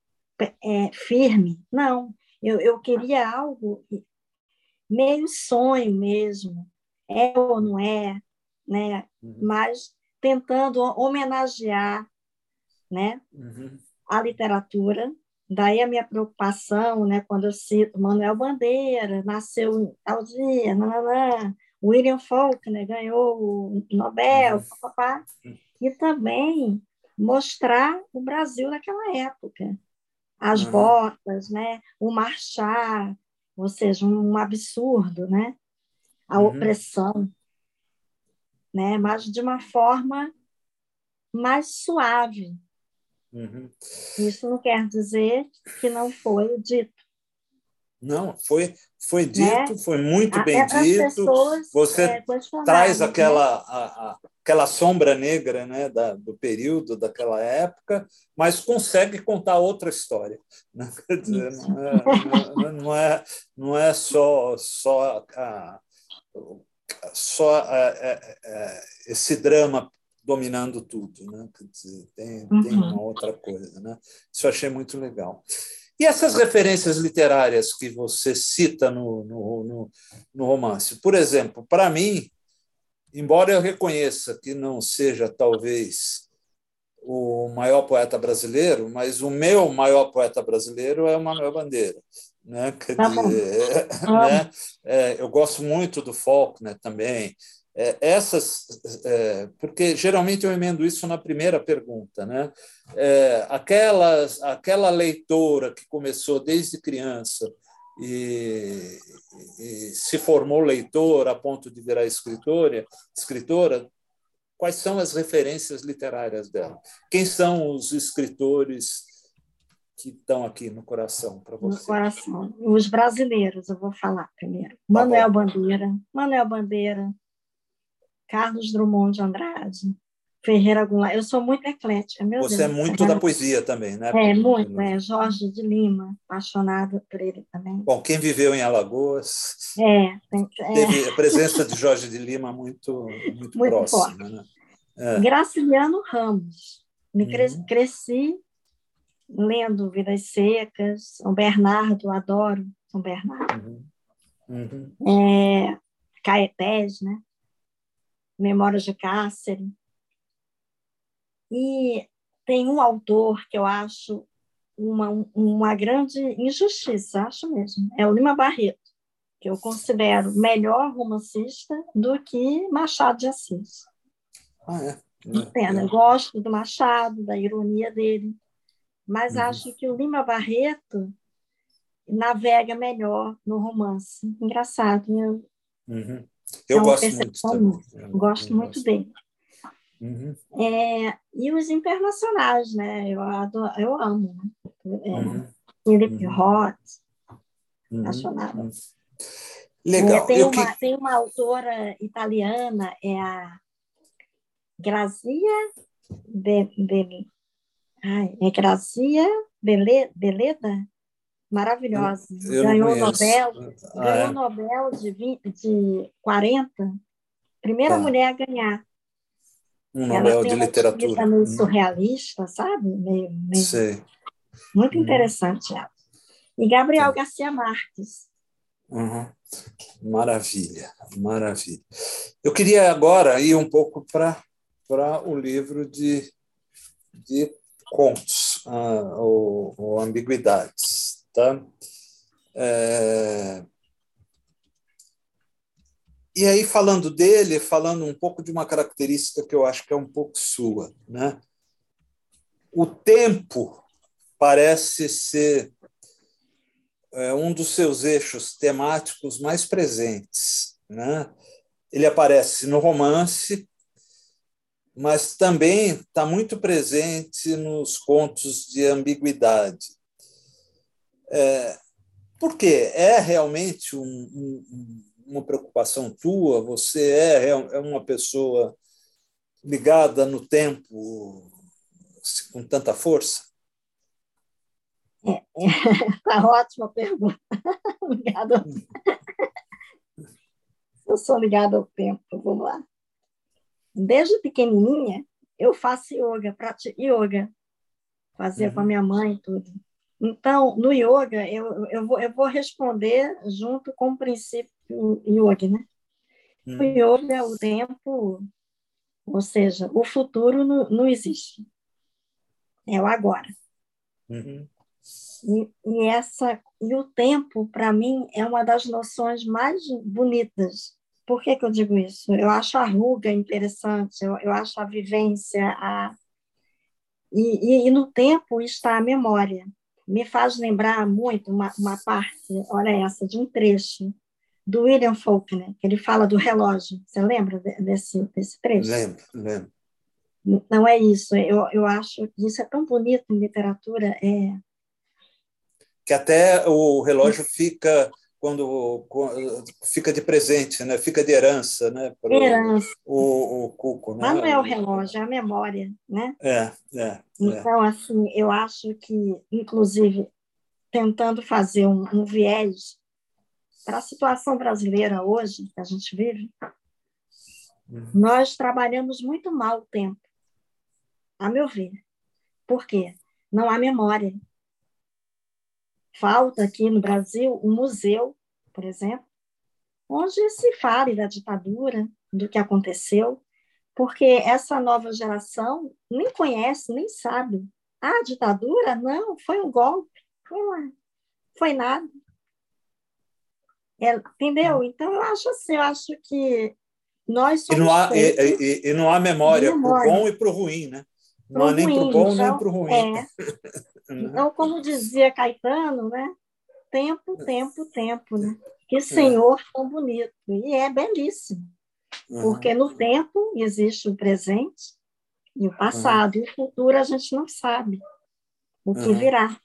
é, firme. Não, eu, eu queria algo meio sonho mesmo, é ou não é, né? Uhum. Mas tentando homenagear, né? Uhum. A literatura Daí a minha preocupação, né, quando eu cito Manuel Bandeira, nasceu tal dia, nananã, William Faulkner ganhou o Nobel, uhum. papá, e também mostrar o Brasil naquela época. As uhum. botas, né? o marchar, ou seja, um absurdo, né? a uhum. opressão, né? mas de uma forma mais suave. Uhum. Isso não quer dizer que não foi dito. Não, foi, foi né? dito, né? foi muito bem As dito. Pessoas, Você é, traz né? aquela, né? a, a, aquela sombra negra né, da, do período, daquela época, mas consegue contar outra história. Né? Quer dizer, não, é, não, é, não, é, não é só, só, a, só a, a, esse drama dominando tudo. Né? Dizer, tem, uhum. tem uma outra coisa. Né? Isso eu achei muito legal. E essas referências literárias que você cita no, no, no, no romance? Por exemplo, para mim, embora eu reconheça que não seja talvez o maior poeta brasileiro, mas o meu maior poeta brasileiro é o Manuel Bandeira. Né? Quer tá dizer, né? É, eu gosto muito do Faulkner também. É, essas, é, porque geralmente eu emendo isso na primeira pergunta, né? É, aquelas, aquela leitora que começou desde criança e, e, se formou leitora a ponto de virar escritora, escritora, quais são as referências literárias dela? Quem são os escritores que estão aqui no coração para você? No coração, os brasileiros, eu vou falar primeiro. Tá Manuel Bandeira, Manuel Bandeira, Carlos Drummond de Andrade, Ferreira Goulart. Eu sou muito eclética, meu Você Deus. é muito da poesia também, né? É, muito. É. Jorge de Lima, apaixonada por ele também. Bom, quem viveu em Alagoas é, tem, é. teve a presença de Jorge de Lima muito, muito, muito próxima. Forte. Né? É. Graciliano Ramos. Me uhum. cresci lendo Vidas Secas, São Bernardo, adoro São Bernardo. Uhum. Uhum. É, Caetés, né? Memórias de Cárcere. E tem um autor que eu acho uma, uma grande injustiça, acho mesmo, é o Lima Barreto, que eu considero melhor romancista do que Machado de Assis. Ah, é? Pena, é. gosto do Machado, da ironia dele, mas uhum. acho que o Lima Barreto navega melhor no romance. Engraçado, eu, uhum. Eu é gosto muito também. Eu, gosto eu muito gosto. dele. Uhum. É, e os internacionais, né? Eu, adoro, eu amo. Né? É, uhum. Uhum. Roth, uhum. apaixonada. Uhum. Legal. É, tem, uma, que... tem uma autora italiana, é a Grazia Be, Be, ai, é Grazia Bele, Beleda? Maravilhosa. Eu ganhou Nobel, ah, ganhou é? Nobel de, 20, de 40, primeira tá. mulher a ganhar. Um Nobel de literatura. meio surrealista, sabe? Meio, meio... Sei. Muito uhum. interessante ela. E Gabriel tá. Garcia Marques. Uhum. Maravilha, maravilha. Eu queria agora ir um pouco para o livro de, de contos, uh, ou, ou ambiguidades. Tá? É, e aí, falando dele, falando um pouco de uma característica que eu acho que é um pouco sua. Né? O tempo parece ser é, um dos seus eixos temáticos mais presentes. Né? Ele aparece no romance, mas também está muito presente nos contos de ambiguidade. É, por quê? É realmente um, um uma preocupação tua? Você é, é uma pessoa ligada no tempo com tanta força? É, é, tá ótima pergunta. Ligado. Eu sou ligada ao tempo, vamos lá. Desde pequenininha, eu faço yoga, pratico yoga. Fazia uhum. com a minha mãe tudo. Então, no yoga, eu, eu, vou, eu vou responder junto com o princípio yoga, né? Hum. O yoga é o tempo, ou seja, o futuro não, não existe. É o agora. Uhum. E, e, essa, e o tempo, para mim, é uma das noções mais bonitas Por que, que eu digo isso? Eu acho a ruga interessante, eu, eu acho a vivência, a... E, e, e, no tempo está a memória. Me faz lembrar muito uma, uma parte, olha essa, de um trecho do William Faulkner, que ele fala do relógio. Você lembra desse, desse trecho? Lembro, lembro. Não é isso. Eu, eu acho que isso é tão bonito em literatura. É... Que até o relógio fica quando, quando, fica de presente, né? Fica de herança, né? Herança. O, o Cuco, né? Mas não é o relógio, é a memória, né? É, é. é. Então, é. assim, eu acho que, inclusive, tentando fazer um, um viés para a situação brasileira hoje que a gente vive, uhum. nós trabalhamos muito mal o tempo, a meu ver. Por quê? Não há memória. Falta aqui no Brasil um museu, por exemplo, onde se fale da ditadura, do que aconteceu, porque essa nova geração nem conhece, nem sabe. Ah, ditadura? Não, foi um golpe, foi, uma, foi nada. É, entendeu? Então, eu acho assim, eu acho que nós somos. E não há, e, e, e, não há memória, memória. para o bom e para o ruim, né? Não há nem para o bom então, nem para o ruim. É. Então, como dizia Caetano, né? Tempo, tempo, tempo, né? Que Senhor é. tão bonito. E é belíssimo. Uhum. Porque no tempo existe o presente e o passado. Uhum. E o futuro a gente não sabe o que uhum. virá.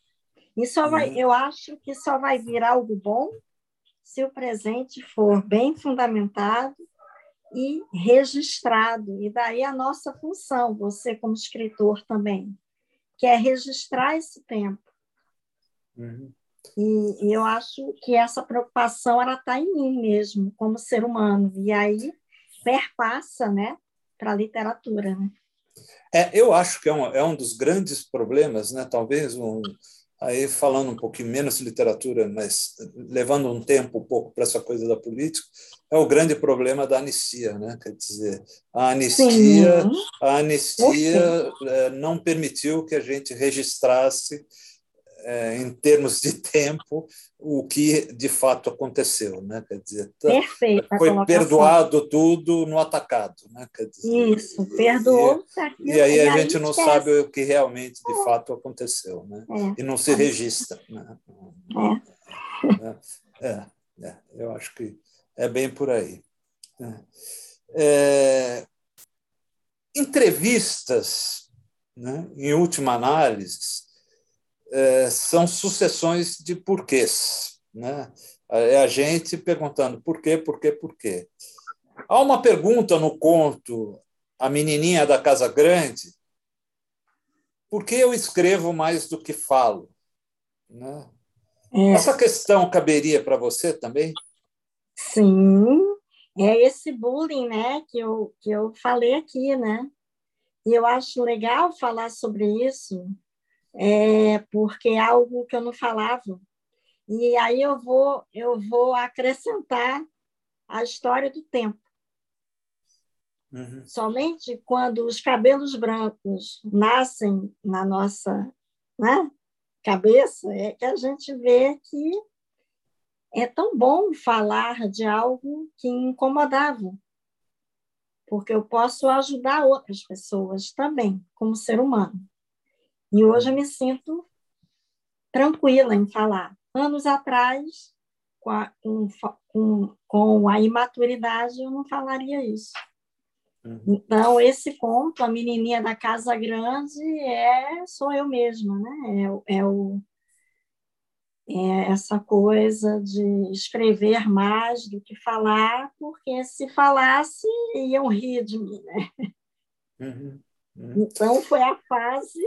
E só vai, eu acho que só vai vir algo bom se o presente for bem fundamentado e registrado. E daí a nossa função, você como escritor também, que é registrar esse tempo. Uhum. E, e, eu acho que essa preocupação ela está em mim mesmo, como ser humano. E aí perpassa né, para a literatura. Né? É, eu acho que é um, é um dos grandes problemas, né? talvez um, aí falando um pouquinho menos de literatura, mas levando um tempo um pouco para essa coisa da política, é o grande problema da anistia, né? Quer dizer, a anistia, a anistia é, não permitiu que a gente registrasse é, em termos de tempo o que de fato aconteceu, né? Quer dizer, tá, Perfeita foi perdoado tudo no atacado, né? Quer dizer, Isso, perdoou. E, e aí a gente não esquece. sabe o que realmente de fato aconteceu, né? É. E não se registra, né? É. é, é, eu acho que é bem por aí. Né? É, entrevistas, né, em última análise, é, são sucessões de porquês. Né? É a gente perguntando por quê, por quê, por quê. Há uma pergunta no conto A Menininha da Casa Grande: por que eu escrevo mais do que falo? Né? É. Essa questão caberia para você também? Sim, é esse bullying né, que, eu, que eu falei aqui, né? E eu acho legal falar sobre isso, é, porque é algo que eu não falava. E aí eu vou, eu vou acrescentar a história do tempo. Uhum. Somente quando os cabelos brancos nascem na nossa né, cabeça é que a gente vê que é tão bom falar de algo que incomodava, porque eu posso ajudar outras pessoas também, como ser humano. E hoje eu me sinto tranquila em falar. Anos atrás, com a, com, com a imaturidade, eu não falaria isso. Uhum. Então, esse conto, a menininha da Casa Grande, é sou eu mesma, né? É, é, o, é essa coisa de escrever mais do que falar, porque se falasse, iam rir de mim, né? Uhum. Uhum. Então, foi a fase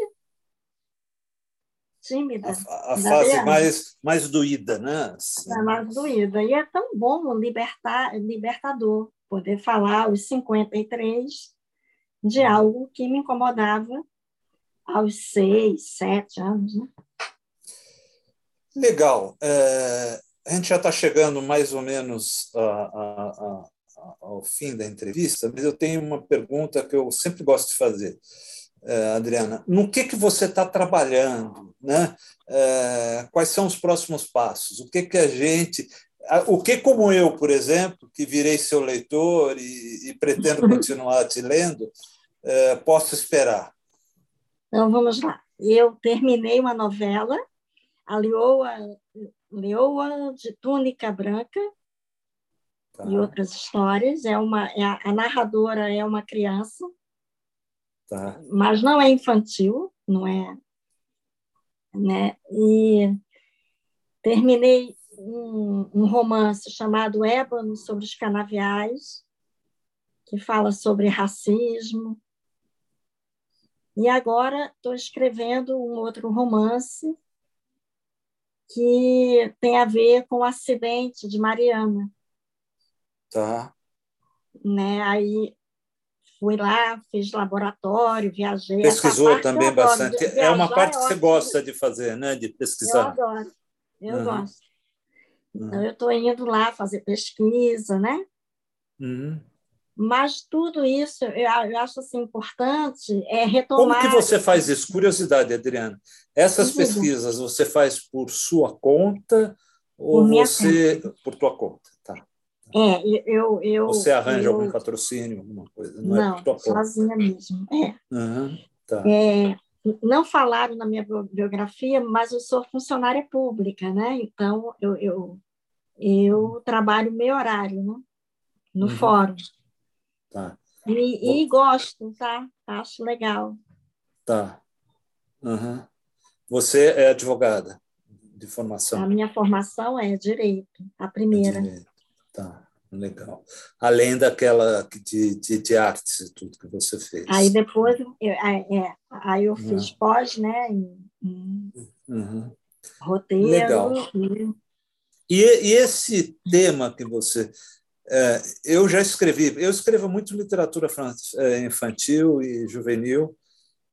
tímida. A, a fase mais, mais doída, né? Assim. É mais doída. E é tão bom libertar, libertador poder falar aos 53 de uhum. algo que me incomodava aos seis, sete anos. Né? Legal. É, a gente já está chegando mais ou menos a, a, a, ao fim da entrevista, mas eu tenho uma pergunta que eu sempre gosto de fazer. É, Adriana, no que, que você está trabalhando? Né? É, quais são os próximos passos? O que, que a gente O que, como eu, por exemplo, que virei seu leitor e, e pretendo continuar te lendo, é, posso esperar? Então, vamos lá. Eu terminei uma novela, a Leoa, Leoa de Túnica Branca, tá. e outras histórias. É uma, é a, a narradora é uma criança, tá. mas não é infantil, não é, né? E terminei um, um romance chamado Ébano sobre os canaviais, que fala sobre racismo. E agora estou escrevendo um outro romance que tem a ver com o acidente de Mariana. Tá. Né? Aí fui lá, fiz laboratório, viajei. Pesquisou também bastante. é uma parte que você gosta de fazer, né? De pesquisar. Eu adoro, eu uhum. gosto. Então, eu estou indo lá fazer pesquisa, né? Uhum. Mas tudo isso, eu, eu acho assim, importante é retomar... Como que você faz isso? Curiosidade, Adriana. Essas pesquisas você faz por sua conta ou por você... Conta. Por tua conta. É, eu... eu você arranja eu... algum patrocínio, alguma coisa? Não, não é tua sozinha mesmo. É. Uhum, tá. É, não falaram na minha biografia, mas eu sou funcionária pública, né? Então, eu, eu, eu trabalho meio horário, né? No uhum. fórum. Tá. E, e, gosto, tá? Acho legal. Tá. Uhum. Você é advogada de formação? A minha formação é direito, a primeira. É direito. Tá. Legal. Além daquela de, de, de artes e tudo que você fez. Aí depois, eu, é, aí eu fiz uhum. pós, né? Em, em uhum. Roteiro. Legal. E... E, e esse tema que você. É, eu já escrevi, eu escrevo muito literatura é, infantil e juvenil,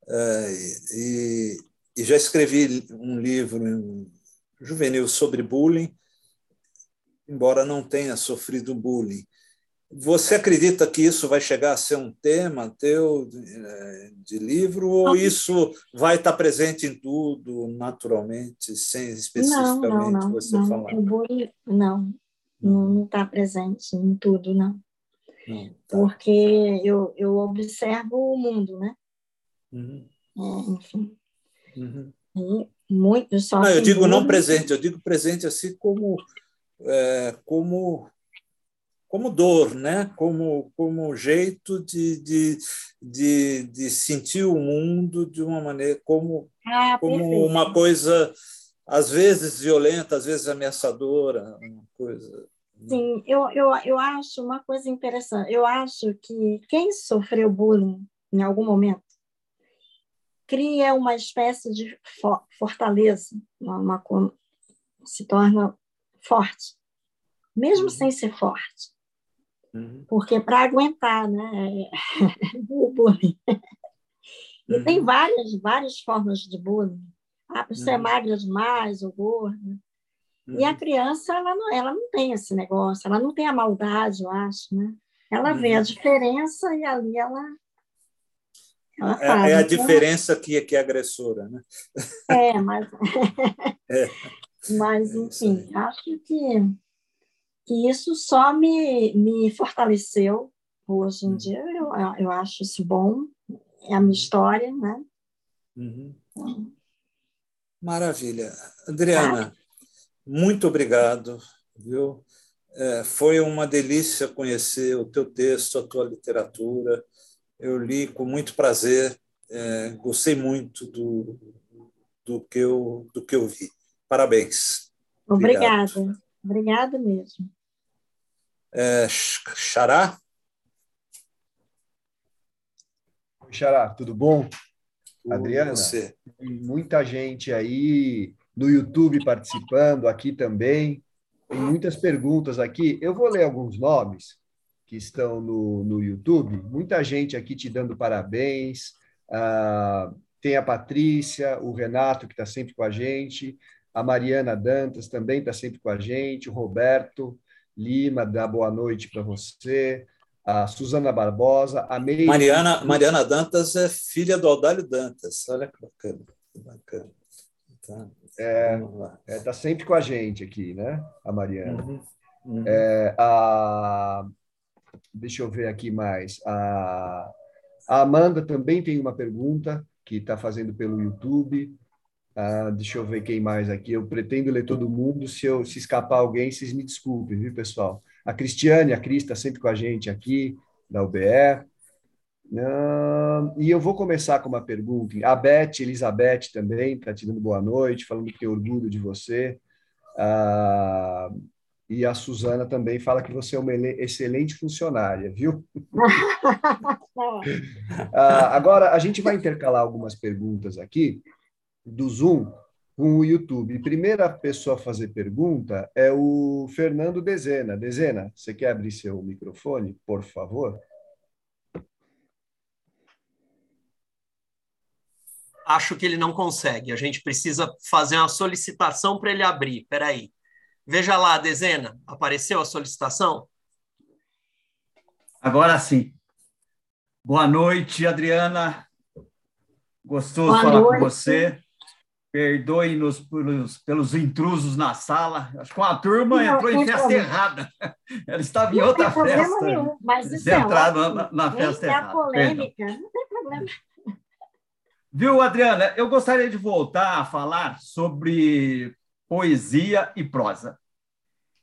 é, e, e já escrevi um livro juvenil sobre bullying embora não tenha sofrido bullying. Você acredita que isso vai chegar a ser um tema teu de, eh, de livro ou isso vai estar presente em tudo, naturalmente, sem especificamente não, não, não, você não. falar? O bullying, não, não está presente em tudo, não. não tá. Porque eu, eu observo o mundo, né? Uhum. É, enfim. Uhum. E muito, só não, eu digo não presente, eu digo presente assim como é, como como dor, né? como, como jeito de, de, de, de sentir o mundo de uma maneira, como, ah, como uma coisa, às vezes violenta, às vezes ameaçadora, uma coisa. Né? Sim, eu, eu, eu acho uma coisa interessante. Eu acho que quem sofreu bullying em algum momento cria uma espécie de fortaleza, uma, uma se torna forte, mesmo uhum. sem ser forte. Uhum. Porque para aguentar né, o bullying. E uhum. tem várias, várias formas de bullying. Ah, você é uhum. magra demais ou gorda. E a uhum. criança, ela não, ela não tem esse negócio, ela não tem a maldade, eu acho, né? Ela vê a uhum. diferença e ali ela ela é, é, a então, diferença que, que é agressora, né? É, mas. é. Mas, é enfim, acho que, que isso só me, me fortaleceu hoje em uhum. dia. Eu, eu acho isso bom, é a minha história, né? Uhum. Maravilha. Adriana, muito obrigado, viu? É, foi uma delícia conhecer o teu texto, a tua literatura. Eu li com muito prazer, é, gostei muito do, do, que eu, do que eu vi. Parabéns. Obrigada. Obrigado. Obrigada mesmo. É, Xará? Oi, Xará, tudo bom? Adriana, você. tem muita gente aí no YouTube participando, aqui também. Tem muitas perguntas aqui. Eu vou ler alguns nomes que estão no, no YouTube. Muita gente aqui te dando parabéns. Ah, tem a Patrícia, o Renato, que está sempre com a gente. A Mariana Dantas também está sempre com a gente, o Roberto Lima dá boa noite para você, a Suzana Barbosa, a Meire... Mariana, Mariana Dantas é filha do Aldalho Dantas, olha que bacana. Que bacana. Tá. É, lá. é, tá sempre com a gente aqui, né? A Mariana. Uhum, uhum. É, a, deixa eu ver aqui mais. A, a Amanda também tem uma pergunta que está fazendo pelo YouTube. Ah, deixa eu ver quem mais aqui. Eu pretendo ler todo mundo. Se eu se escapar alguém, vocês me desculpem, viu, pessoal? A Cristiane, a Cris está sempre com a gente aqui, da UBE. Ah, e eu vou começar com uma pergunta. A Beth, Elizabeth também está te dando boa noite, falando que tem orgulho de você. Ah, e a Suzana também fala que você é uma ele- excelente funcionária, viu? Ah, agora, a gente vai intercalar algumas perguntas aqui do Zoom com o YouTube. Primeira pessoa a fazer pergunta é o Fernando Dezena. Dezena, você quer abrir seu microfone, por favor? Acho que ele não consegue. A gente precisa fazer uma solicitação para ele abrir. Peraí. Veja lá, dezena. Apareceu a solicitação? Agora sim. Boa noite, Adriana. Gostoso Boa falar com noite. você. Perdoe-nos pelos, pelos intrusos na sala. Acho que uma turma Não, entrou em tem festa problema. errada. Ela estava em Não outra tem problema festa. nenhum, mas isso é ótimo. na, na festa errada. Perdão. polêmica, não tem problema. Viu, Adriana? Eu gostaria de voltar a falar sobre poesia e prosa.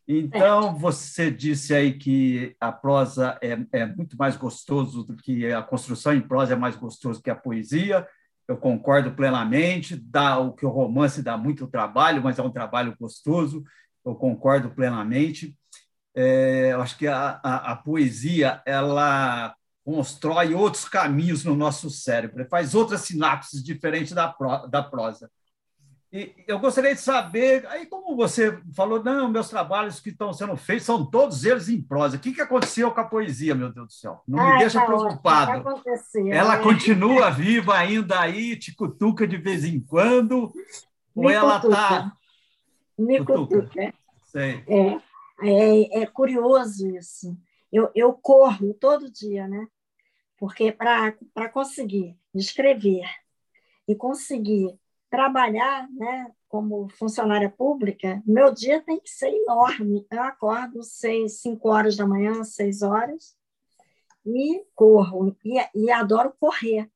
Então, você disse aí que a prosa é, é muito mais gostoso do que a construção em prosa é mais gostoso que a poesia. Eu concordo plenamente. Dá o que o romance dá muito trabalho, mas é um trabalho gostoso. Eu concordo plenamente. É, eu acho que a, a, a poesia ela constrói outros caminhos no nosso cérebro, faz outras sinapses diferentes da, pro, da prosa. E eu gostaria de saber, aí como você falou, não, meus trabalhos que estão sendo feitos são todos eles em prosa. O que, que aconteceu com a poesia, meu Deus do céu? Não me Ai, deixa tá preocupado. Ela né? continua viva ainda aí, te cutuca de vez em quando, ou Me ela cutuca. está... Me Cutuca. cutuca. Sei. É, é, é curioso isso. Eu, eu corro todo dia, né? Porque para conseguir escrever e conseguir trabalhar, né, como funcionária pública, meu dia tem que ser enorme. Eu acordo seis, cinco horas da manhã, seis horas, e corro. E, e adoro correr.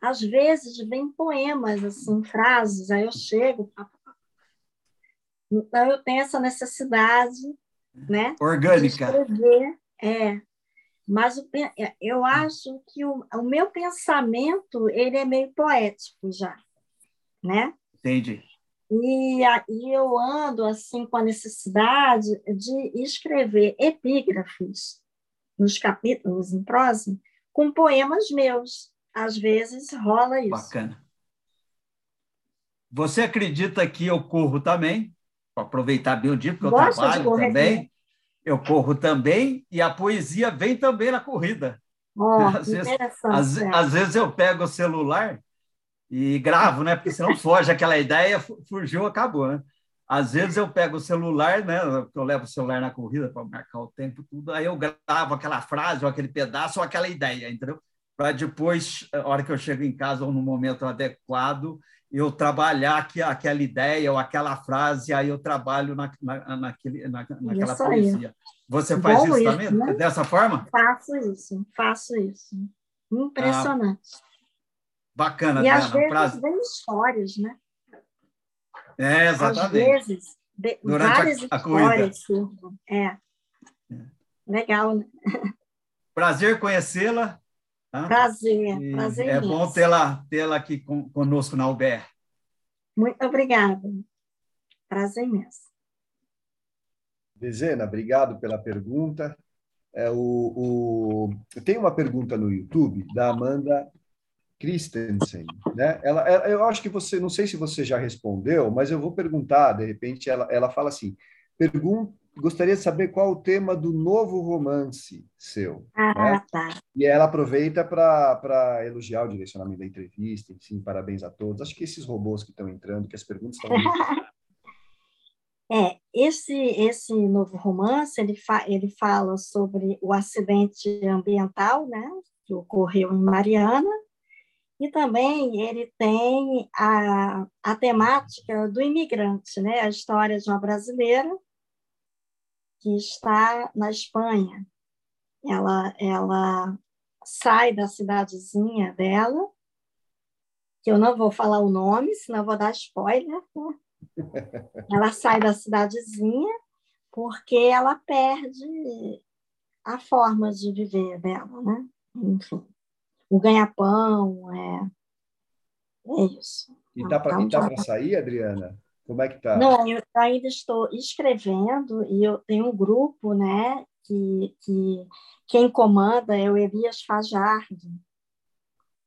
Às vezes vem poemas, assim, frases, aí eu chego. Então eu tenho essa necessidade, né? Orgânica. De escrever, é. Mas eu acho que o, o meu pensamento ele é meio poético já, né? Entendi. E aí eu ando assim com a necessidade de escrever epígrafes nos capítulos em prosa com poemas meus. Às vezes rola isso. Bacana. Você acredita que eu corro também? Vou aproveitar bem o dia, porque eu Gosta trabalho também. Eu corro também e a poesia vem também na corrida. Ó, Às vezes-. Às, é. às vezes eu pego o celular e gravo, né? Porque senão foge aquela ideia, fu- fugiu, acabou, né? Às vezes eu pego o celular, né? Eu levo o celular na corrida para marcar o tempo, tudo. Aí eu gravo aquela frase, ou aquele pedaço, ou aquela ideia, entendeu? Para depois, a hora que eu chego em casa ou no momento adequado, eu trabalhar aqui, aquela ideia ou aquela frase, aí eu trabalho na, na, naquele, na, naquela Isso aí. poesia. Você faz Bom isso também? né? Dessa forma? Faço isso, faço isso. Impressionante. Bacana, e às Diana. vezes Prazer. vem histórias, né? É, Às exatamente. vezes, de- Durante a- várias a corrida. histórias surgem. É. Legal, né? Prazer conhecê-la. tá? Prazer, E prazer É bom tê-la tê aqui com, conosco na UBR. Muito obrigada. Prazer imenso. Dezena, obrigado pela pergunta. É, o, o... Tem uma pergunta no YouTube da Amanda Christensen. Né? Ela, ela- eu acho que você, não sei se você já respondeu, mas eu vou perguntar, de repente, ela, ela fala assim: pergun gostaria de saber qual o tema do novo romance seu. Ah, né? tá. E ela aproveita para elogiar o direcionamento da entrevista, enfim, parabéns a todos. Acho que esses robôs que estão entrando, que as perguntas estão. É, esse, esse novo romance, ele, fa ele fala sobre o acidente ambiental, né, que ocorreu em Mariana, E também ele tem a, a temática do imigrante, né? a história de uma brasileira que está na Espanha. Ela, ela sai da cidadezinha dela, que eu não vou falar o nome, senão vou dar spoiler. Né? Ela sai da cidadezinha porque ela perde a forma de viver dela, né? Enfim, o ganha-pão, é, é isso. E tá para então, tá sair, Adriana? Como é que tá? Não, eu ainda estou escrevendo e eu tenho um grupo, né, que, que quem comanda é o Elias Fajardo,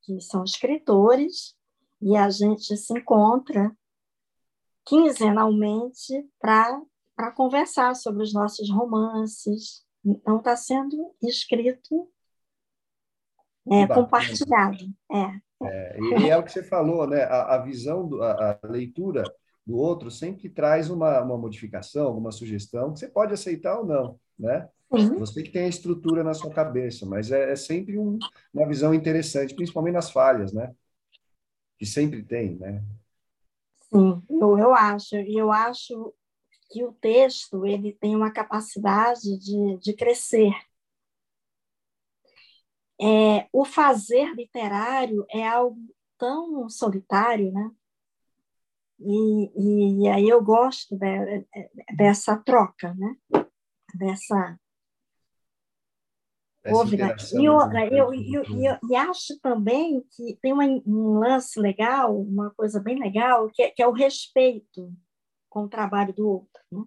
que são escritores, e a gente se encontra quinzenalmente para conversar sobre os nossos romances. Então, está sendo escrito, é, compartilhado. É. É, e é o que você falou, né? A, a visão, do, a, a, leitura do outro sempre traz uma, uma modificação, uma sugestão que você pode aceitar ou não, né? Uhum. Você que tem a estrutura na sua cabeça, mas é, é sempre um, uma visão interessante, principalmente nas falhas, né? Que sempre tem, né? Sim, eu, eu acho. E eu acho que o texto ele tem uma capacidade de, de crescer. É, o fazer literário é algo tão solitário, né? E, e aí eu gosto de, dessa troca, né? Dessa Houve, né? E outra, eu, eu, eu, eu, acho também que tem uma, um lance legal, uma coisa bem legal, que é, que é o respeito com o trabalho do outro. Né?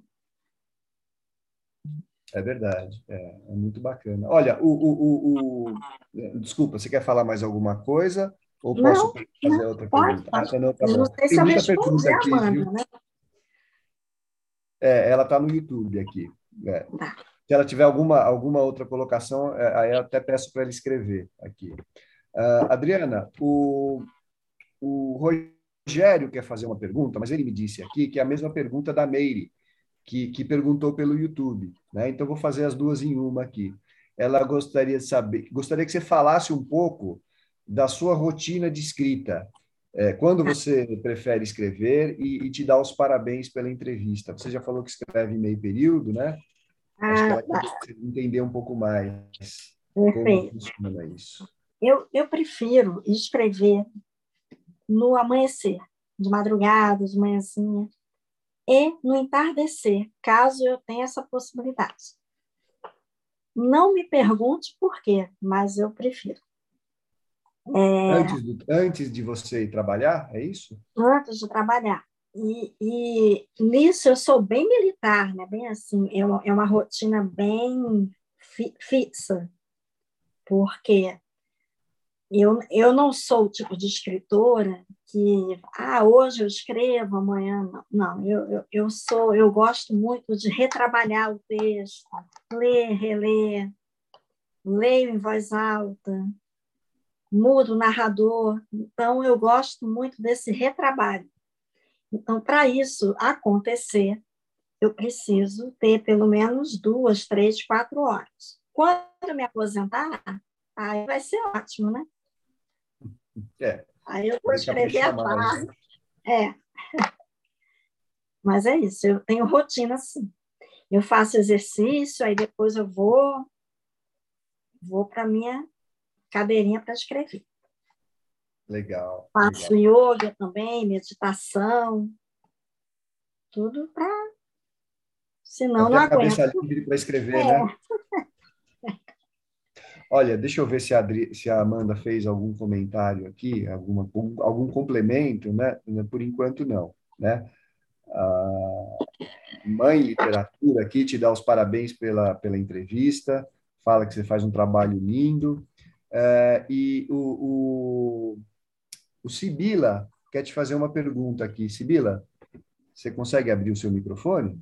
É verdade, é, é, muito bacana. Olha, o, o, o, o, desculpa, você quer falar mais alguma coisa? Ou posso não, fazer não, outra pode, pergunta? Pode. Ah, não, tá não sei se muita pergunta aqui, Amanda, né? É, ela está no YouTube aqui. É. Tá. Se ela tiver alguma, alguma outra colocação, é, aí eu até peço para ela escrever aqui. Uh, Adriana, o, o Rogério quer fazer uma pergunta, mas ele me disse aqui que é a mesma pergunta da Meire, que, que perguntou pelo YouTube. Né? Então, vou fazer as duas em uma aqui. Ela gostaria de saber, gostaria que você falasse um pouco da sua rotina de escrita. É, quando você prefere escrever e, e te dá os parabéns pela entrevista. Você já falou que escreve em meio período, né? Acho que ela ah, entender um pouco mais Perfeito. como funciona isso. Eu, eu prefiro escrever no amanhecer, de madrugada, de manhãzinha, e no entardecer, caso eu tenha essa possibilidade. Não me pergunte por quê, mas eu prefiro. É... Antes, do, antes de você ir trabalhar, é isso? Antes de trabalhar. E, e, nisso eu sou bem militar, né? Bem assim, é uma, é uma rotina bem fi, fixa, porque eu, eu não sou o tipo de escritora que, ah, hoje eu escrevo, amanhã não. Não, eu, eu, eu sou, eu gosto muito de retrabalhar o texto, ler, reler, leio em voz alta, mudo o narrador. Então, eu gosto muito desse retrabalho. Então, para isso acontecer, eu preciso ter pelo menos duas, três, quatro horas. Quando eu me aposentar, aí vai ser ótimo, né? É. Aí eu vou escrever a parte. É. Mas é isso, eu tenho rotina assim. Eu faço exercício, aí depois eu vou vou para minha cadeirinha para escrever. Legal. Faço legal. yoga também, meditação, tudo para. Senão Até não aguento. cabeça livre para escrever, é. né? Olha, deixa eu ver se a, Adri, se a Amanda fez algum comentário aqui, alguma, algum complemento, né? Por enquanto, não, né? A Mãe Literatura aqui te dá os parabéns pela, pela entrevista, fala que você faz um trabalho lindo. É, e o, o, o Sibila quer te fazer uma pergunta aqui. Sibila, você consegue abrir o seu microfone?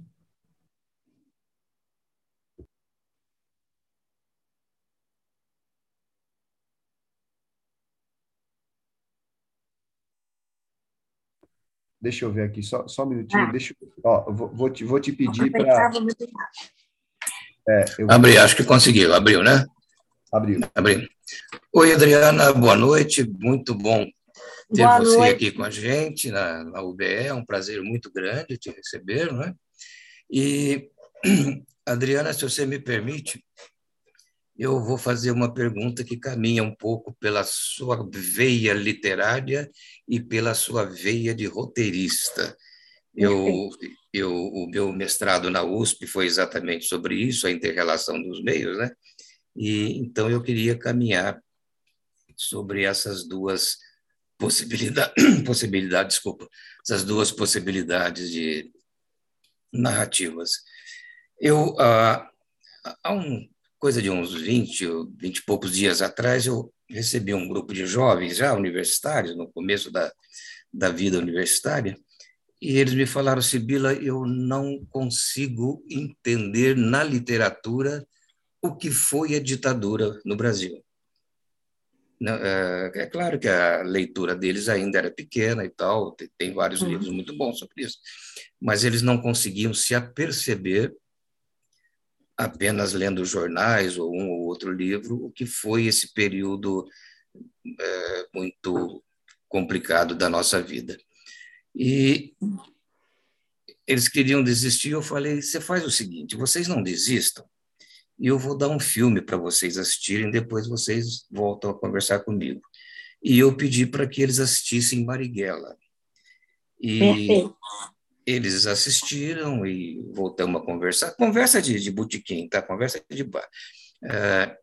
Deixa eu ver aqui, só, só um minutinho. Ah. Deixa, ó, vou, vou, te, vou te pedir para. É, eu... Abri, acho que conseguiu. Abriu, né? Abriu. Abriu. Oi, Adriana, boa noite. Muito bom ter Boa você noite. aqui com a gente na, na UBE, é um prazer muito grande te receber, não é? E, Adriana, se você me permite, eu vou fazer uma pergunta que caminha um pouco pela sua veia literária e pela sua veia de roteirista. Eu, eu, o meu mestrado na USP foi exatamente sobre isso, a interrelação dos meios, né? E então eu queria caminhar sobre essas duas possibilidades, possibilidade, desculpa, essas duas possibilidades de narrativas. Eu, ah, há um, coisa de uns 20, 20 e poucos dias atrás, eu recebi um grupo de jovens já universitários, no começo da, da vida universitária, e eles me falaram, Sibila, eu não consigo entender na literatura o que foi a ditadura no Brasil. É, é claro que a leitura deles ainda era pequena e tal, tem vários uhum. livros muito bons sobre isso, mas eles não conseguiam se aperceber, apenas lendo jornais ou um ou outro livro, o que foi esse período é, muito complicado da nossa vida. E eles queriam desistir, eu falei: você faz o seguinte, vocês não desistam, e eu vou dar um filme para vocês assistirem, depois vocês voltam a conversar comigo. E eu pedi para que eles assistissem Marighella. E Perfeito. Eles assistiram e voltamos a conversar. Conversa de, de botequim, tá? Conversa de bar. É,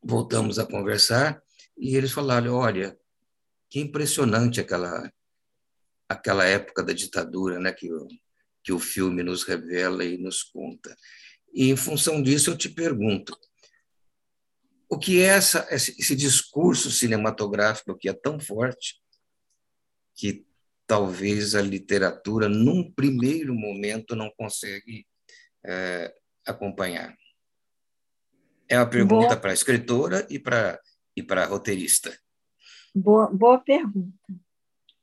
voltamos a conversar e eles falaram, olha, que impressionante aquela aquela época da ditadura, né, que, que o filme nos revela e nos conta. E, em função disso, eu te pergunto: o que é essa, esse discurso cinematográfico que é tão forte que talvez a literatura, num primeiro momento, não consegue é, acompanhar? É uma pergunta para a escritora e para e para roteirista. Boa, boa pergunta.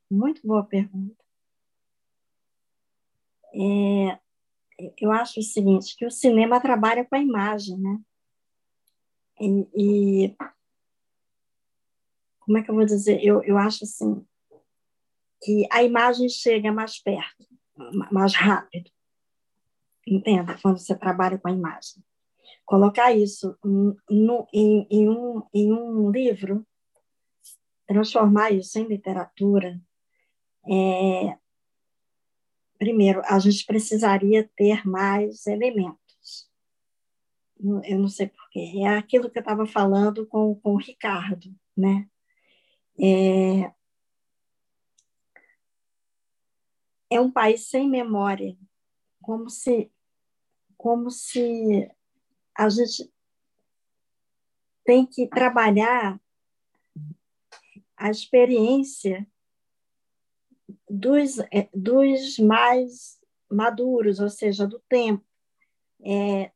Muito boa pergunta. É, eu acho o seguinte, que o cinema trabalha com a imagem, né? E, e como é que eu vou dizer? Eu, eu acho assim que a imagem chega mais perto, mais rápido. Entenda? Quando você trabalha com a imagem. Colocar isso no, em, em, um, em um livro, transformar isso em literatura, é, primeiro, a gente precisaria ter mais elementos. Eu não sei porquê. É aquilo que eu estava falando com, com o Ricardo, né? É, é um país sem memória, como se, como se a gente tem que trabalhar a experiência dos, é, dos mais maduros, ou seja, do tempo. É,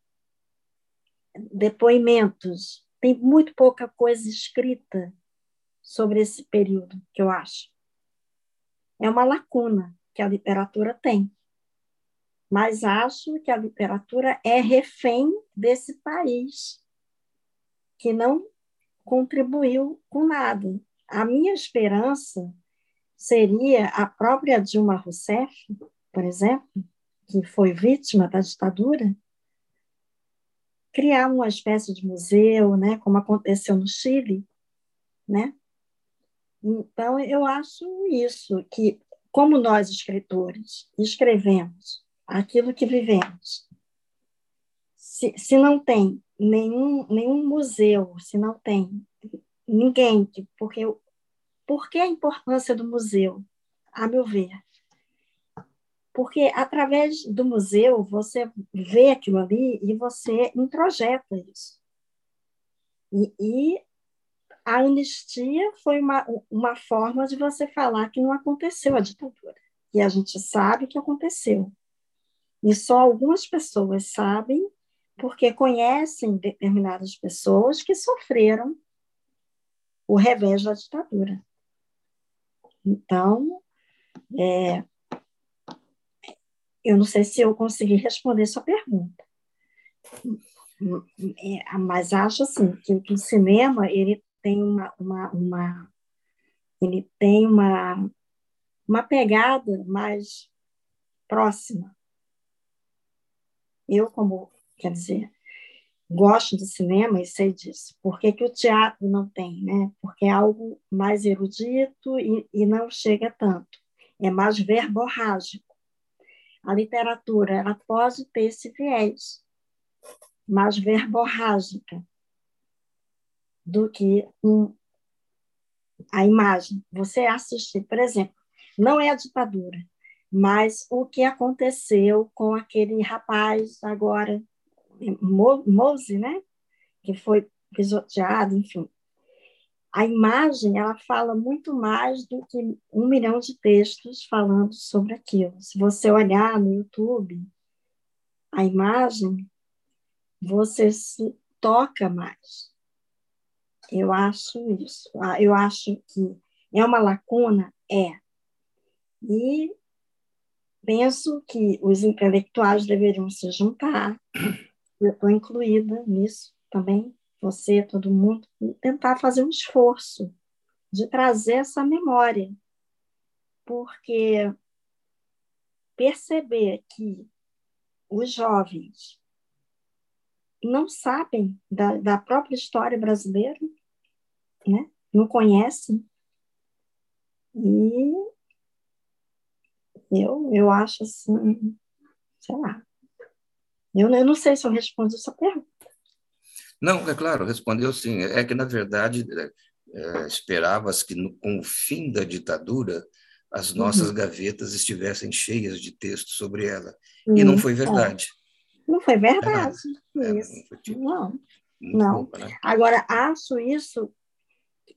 depoimentos. Tem muito pouca coisa escrita sobre esse período, que eu acho. É uma lacuna que a literatura tem. Mas acho que a literatura é refém desse país, que não contribuiu com nada. A minha esperança seria a própria Dilma Rousseff, por exemplo, que foi vítima da ditadura, criar uma espécie de museu, né, como aconteceu no Chile, né? Então eu acho isso que como nós escritores escrevemos aquilo que vivemos, se, se não tem nenhum nenhum museu, se não tem ninguém, porque por que a importância do museu, a meu ver? Porque através do museu você vê aquilo ali e você introjeta isso. E, e a anistia foi uma, uma forma de você falar que não aconteceu a ditadura. E a gente sabe que aconteceu. E só algumas pessoas sabem porque conhecem determinadas pessoas que sofreram o revés da ditadura. Então, é, eu não sei se eu consegui responder sua pergunta, é, mas acho assim que, que o cinema ele tem uma, uma, uma, ele tem uma, uma pegada mais próxima. Eu, como, quer dizer, gosto de cinema e sei disso. Por que, que o teatro não tem? Né? Porque é algo mais erudito e, e não chega tanto. É mais verborrágico. A literatura ela pode ter esse viés mais verborrágica do que um, a imagem. Você assistir, por exemplo, não é a ditadura, mas o que aconteceu com aquele rapaz agora, Mose, né? que foi pisoteado, enfim. A imagem ela fala muito mais do que um milhão de textos falando sobre aquilo. Se você olhar no YouTube, a imagem, você se toca mais. Eu acho isso. Eu acho que é uma lacuna, é. E penso que os intelectuais deveriam se juntar. Eu estou incluída nisso também, você, todo mundo, e tentar fazer um esforço de trazer essa memória. Porque perceber que os jovens não sabem da, da própria história brasileira, né? não conhecem. E eu, eu acho assim, sei lá. Eu, eu não sei se eu respondo essa pergunta. Não, é claro, respondeu sim. É que, na verdade, é, é esperava-se que, no, com o fim da ditadura, as nossas uhum. gavetas estivessem cheias de texto sobre ela. Uhum. E não foi verdade. É. Não foi verdade. É, isso. não. Não. né? Agora, acho isso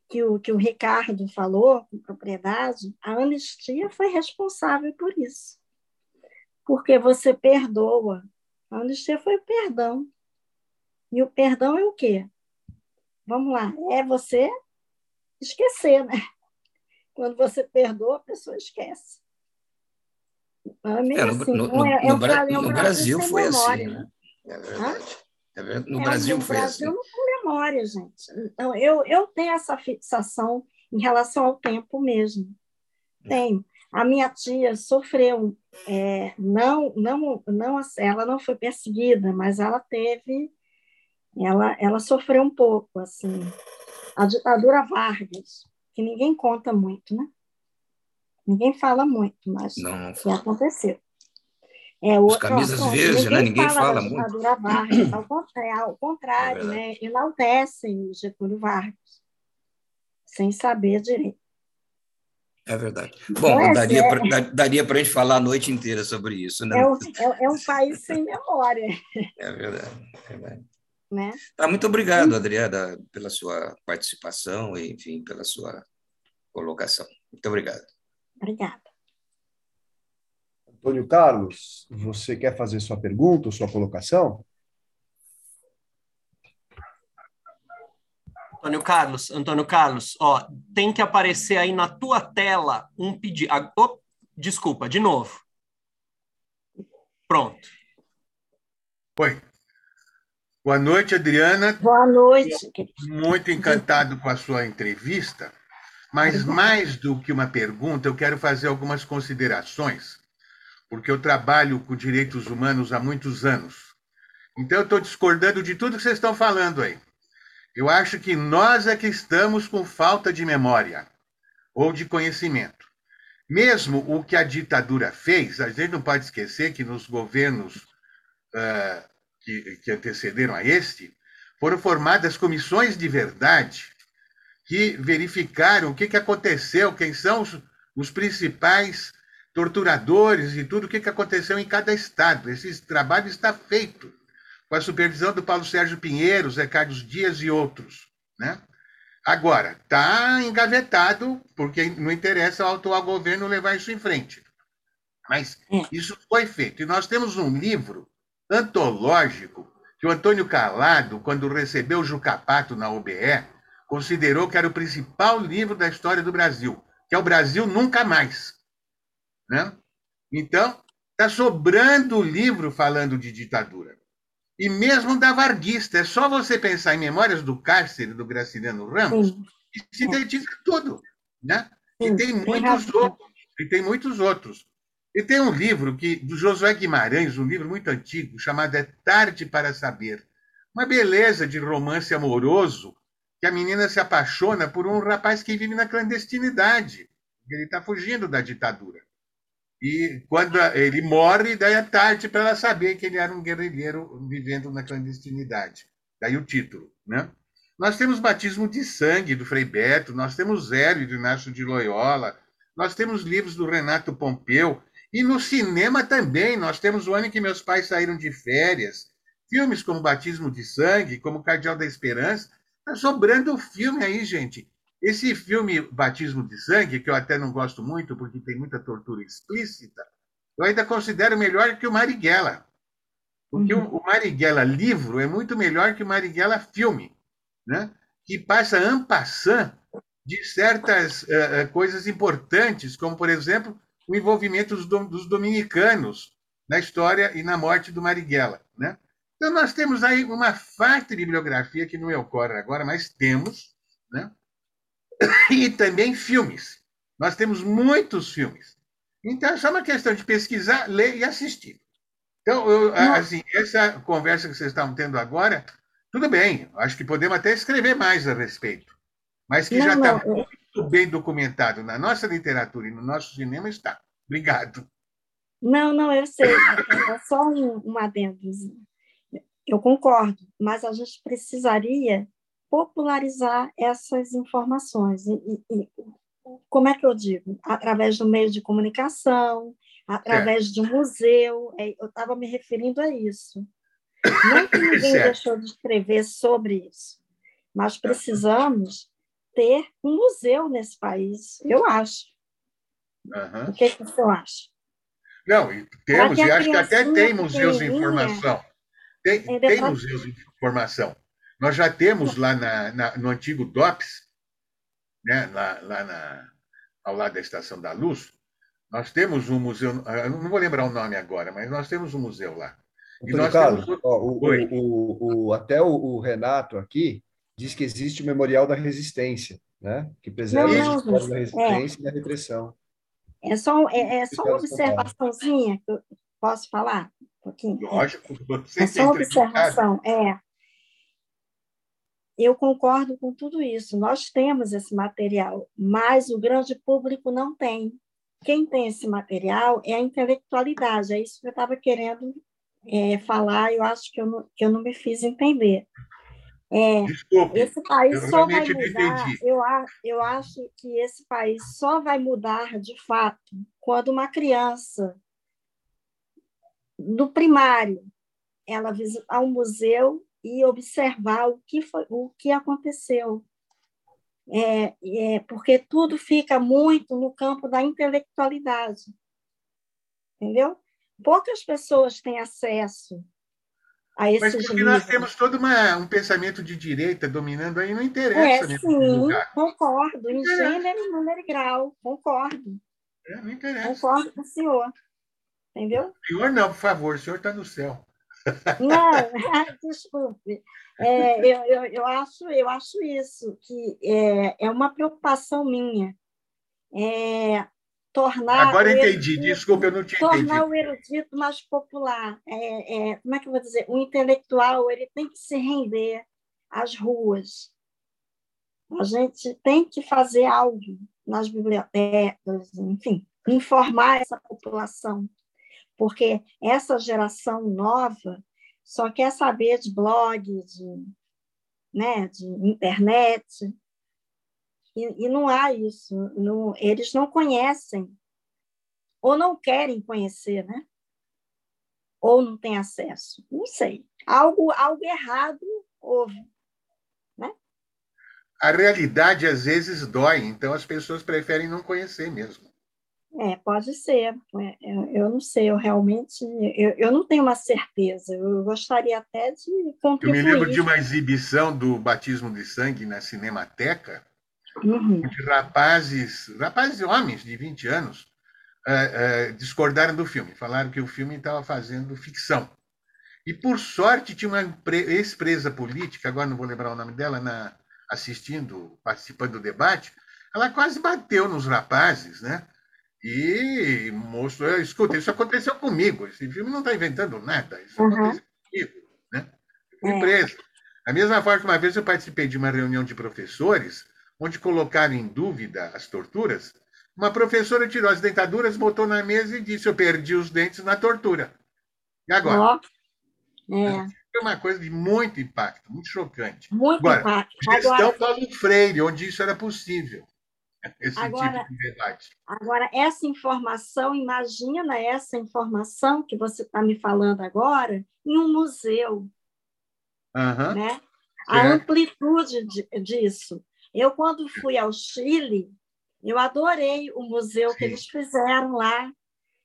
que o, que o Ricardo falou com propriedade, a anistia foi responsável por isso. Porque você perdoa. A anistia foi o perdão. E o perdão é o quê? Vamos lá, é você esquecer, né? Quando você perdoa, a pessoa esquece. É, é no, assim, no, no, é, é no, Brasil, no Brasil foi assim, memória, assim, né? É verdade. É verdade. No Brasil foi Brasil assim. não tem memória, gente. Então, eu, eu tenho essa fixação em relação ao tempo mesmo. Tenho. A minha tia sofreu, é, não, não, não, ela não foi perseguida, mas ela teve ela, ela sofreu um pouco, assim, a ditadura Vargas, que ninguém conta muito, né? Ninguém fala muito, mas não, o que aconteceu. É, Os camisas verdes, ninguém né? Ninguém fala, fala muito. Vargas, ao contrário, ao contrário é né? enaltecem o Getúlio Vargas, sem saber direito. É verdade. Bom, é, daria é, para daria a gente falar a noite inteira sobre isso. Né? É, um, é, é um país sem memória. É verdade. É verdade. Né? Tá, muito obrigado, Adriana, pela sua participação e, enfim, pela sua colocação. Muito obrigado. Obrigada. Antônio Carlos, você quer fazer sua pergunta ou sua colocação? Antônio Carlos, Antônio Carlos, ó, tem que aparecer aí na tua tela um pedido. Oh, desculpa, de novo. Pronto. Oi. Boa noite, Adriana. Boa noite. Muito encantado com a sua entrevista, mas mais do que uma pergunta, eu quero fazer algumas considerações, porque eu trabalho com direitos humanos há muitos anos. Então, eu estou discordando de tudo que vocês estão falando aí. Eu acho que nós é que estamos com falta de memória ou de conhecimento. Mesmo o que a ditadura fez, a gente não pode esquecer que nos governos uh, que, que antecederam a este, foram formadas comissões de verdade que verificaram o que, que aconteceu, quem são os, os principais torturadores e tudo o que, que aconteceu em cada estado. Esse trabalho está feito com a supervisão do Paulo Sérgio Pinheiro, Zé Carlos Dias e outros. Né? Agora, está engavetado, porque não interessa ao atual governo levar isso em frente. Mas é. isso foi feito. E nós temos um livro antológico que o Antônio Calado, quando recebeu o Jucapato na OBE, considerou que era o principal livro da história do Brasil, que é o Brasil Nunca Mais. Né? Então, está sobrando o livro falando de ditadura. E mesmo da Varguista. É só você pensar em Memórias do Cárcere, do Graciliano Ramos, Sim. e sintetizar tudo. né? E tem muitos outros. E tem muitos outros. E tem um livro que do Josué Guimarães, um livro muito antigo, chamado É Tarde para Saber. Uma beleza de romance amoroso, que a menina se apaixona por um rapaz que vive na clandestinidade. Ele está fugindo da ditadura. E quando ele morre, daí é tarde para ela saber que ele era um guerrilheiro vivendo na clandestinidade. Daí o título, né? Nós temos batismo de sangue do Frei Beto, nós temos Zélio do Inácio de Loyola, nós temos livros do Renato Pompeu, e no cinema também, nós temos o ano em que meus pais saíram de férias, filmes como Batismo de Sangue, como Cardeal da Esperança, tá sobrando filme aí, gente. Esse filme Batismo de Sangue, que eu até não gosto muito porque tem muita tortura explícita, eu ainda considero melhor que o Marighella. Porque uhum. o Marighella livro é muito melhor que o Marighella filme, né? que passa en passant de certas uh, coisas importantes, como, por exemplo, o envolvimento dos, dos, dominicanos na história e na morte do Marighella. Então, nós temos aí uma farta bibliografia que não me ocorre agora, mas temos, né? e também filmes. Nós temos muitos filmes. Então, é só uma questão de pesquisar, ler e assistir. Então, eu, assim, essa conversa que vocês estão tendo agora, tudo bem, acho que podemos até escrever mais a respeito, mas que não, já está muito bem documentado na nossa literatura e no nosso cinema está. Obrigado. Não, não, eu sei. É só um, um adendozinho. Eu concordo, mas a gente precisaria popularizar essas informações. E, e, como é que eu digo? Através do meio de comunicação, através é. de um museu. Eu estava me referindo a isso. Não que ninguém certo. deixou de escrever sobre isso, mas precisamos ter um museu nesse país, eu acho. Uhum. O que, que você acha? Não, temos, e acho que até tem museus de informação. Tem, é tem museus de informação. Nós já temos lá na, na, no antigo DOPS, né, lá, lá na, ao lado da Estação da Luz, nós temos um museu, eu não vou lembrar o nome agora, mas nós temos um museu lá. E nós Carlos, temos... ó, o, o, o, até o, Renato aqui diz que existe o Memorial da Resistência, né? que preserva não, a história da é. resistência é. e da repressão. É só, é, é só uma observaçãozinha que eu posso falar pouquinho? Lógico, você é só uma observação, é eu concordo com tudo isso. Nós temos esse material, mas o grande público não tem. Quem tem esse material é a intelectualidade. É isso que eu estava querendo é, falar. Eu acho que eu, não, que eu não me fiz entender. É, Desculpe, esse país só vai mudar. Eu, eu acho que esse país só vai mudar de fato quando uma criança do primário ela visitar um museu e observar o que, foi, o que aconteceu. É, é, porque tudo fica muito no campo da intelectualidade. Entendeu? Poucas pessoas têm acesso a esses Mas porque livros. nós temos todo uma, um pensamento de direita dominando aí, não interessa. É, sim, concordo. Em gênero, número e grau, concordo. É, não interessa. Concordo com o senhor. Entendeu? Senhor não, por favor, o senhor está no céu. Não, desculpe. É, eu, eu, eu, acho, eu acho isso, que é, é uma preocupação minha. É, tornar Agora entendi, erudito, desculpe, eu não tinha tornar entendido. o erudito mais popular. É, é, como é que eu vou dizer? O intelectual ele tem que se render às ruas. A gente tem que fazer algo nas bibliotecas, enfim, informar essa população porque essa geração nova só quer saber de blog, de, né, de internet, e, e não há isso. Não, eles não conhecem, ou não querem conhecer, né? ou não têm acesso. Não sei. Algo, algo errado houve. Né? A realidade às vezes dói, então as pessoas preferem não conhecer mesmo. É, pode ser. É, eu não sei, eu realmente eu, eu não tenho uma certeza. Eu gostaria até de contribuir. Eu me lembro de uma exibição do Batismo de Sangue na Cinemateca, uhum. onde rapazes, rapazes homens de 20 anos, é, é, discordaram do filme, falaram que o filme estava fazendo ficção. E, por sorte, tinha uma ex-presa política, agora não vou lembrar o nome dela, na, assistindo, participando do debate, ela quase bateu nos rapazes, né? E mostrou, escuta, isso aconteceu comigo. Esse filme não está inventando nada. Isso uhum. aconteceu comigo, né? É. Empresa. Da mesma forma que uma vez eu participei de uma reunião de professores, onde colocaram em dúvida as torturas, uma professora tirou as dentaduras, botou na mesa e disse: Eu perdi os dentes na tortura. E agora? Oh. É. Foi uma coisa de muito impacto, muito chocante. Muito agora, impacto. Gestão agora... Paulo Freire, onde isso era possível. Esse agora, tipo de debate. Agora, essa informação, imagina essa informação que você está me falando agora em um museu. Uhum. Né? A amplitude de, disso. Eu, quando fui ao Chile, eu adorei o museu Sim. que eles fizeram lá.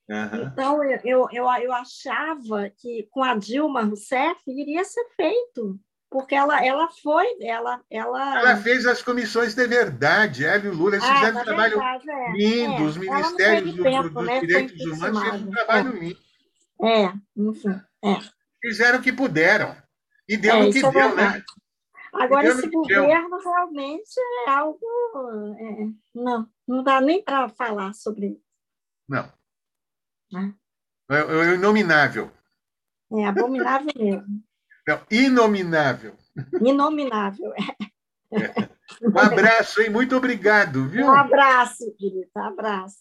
Uhum. Então, eu, eu, eu achava que com a Dilma Rousseff iria ser feito, porque ela, ela foi, ela, ela... Ela fez as comissões de verdade, ela e o Lula, eles ah, fizeram um trabalho verdade, é. lindo, é. os ministérios do, tempo, dos né? direitos humanos fizeram um trabalho é. lindo. É, enfim, é. Fizeram o que puderam. E deu é, que é deu, né? Agora, esse governo realmente é algo. É, não, não dá nem para falar sobre isso. Não. Né? É, é inominável. É abominável mesmo. Não, inominável. Inominável, é. é. Um abraço, hein? Muito obrigado, viu? Um abraço, querido. Um abraço.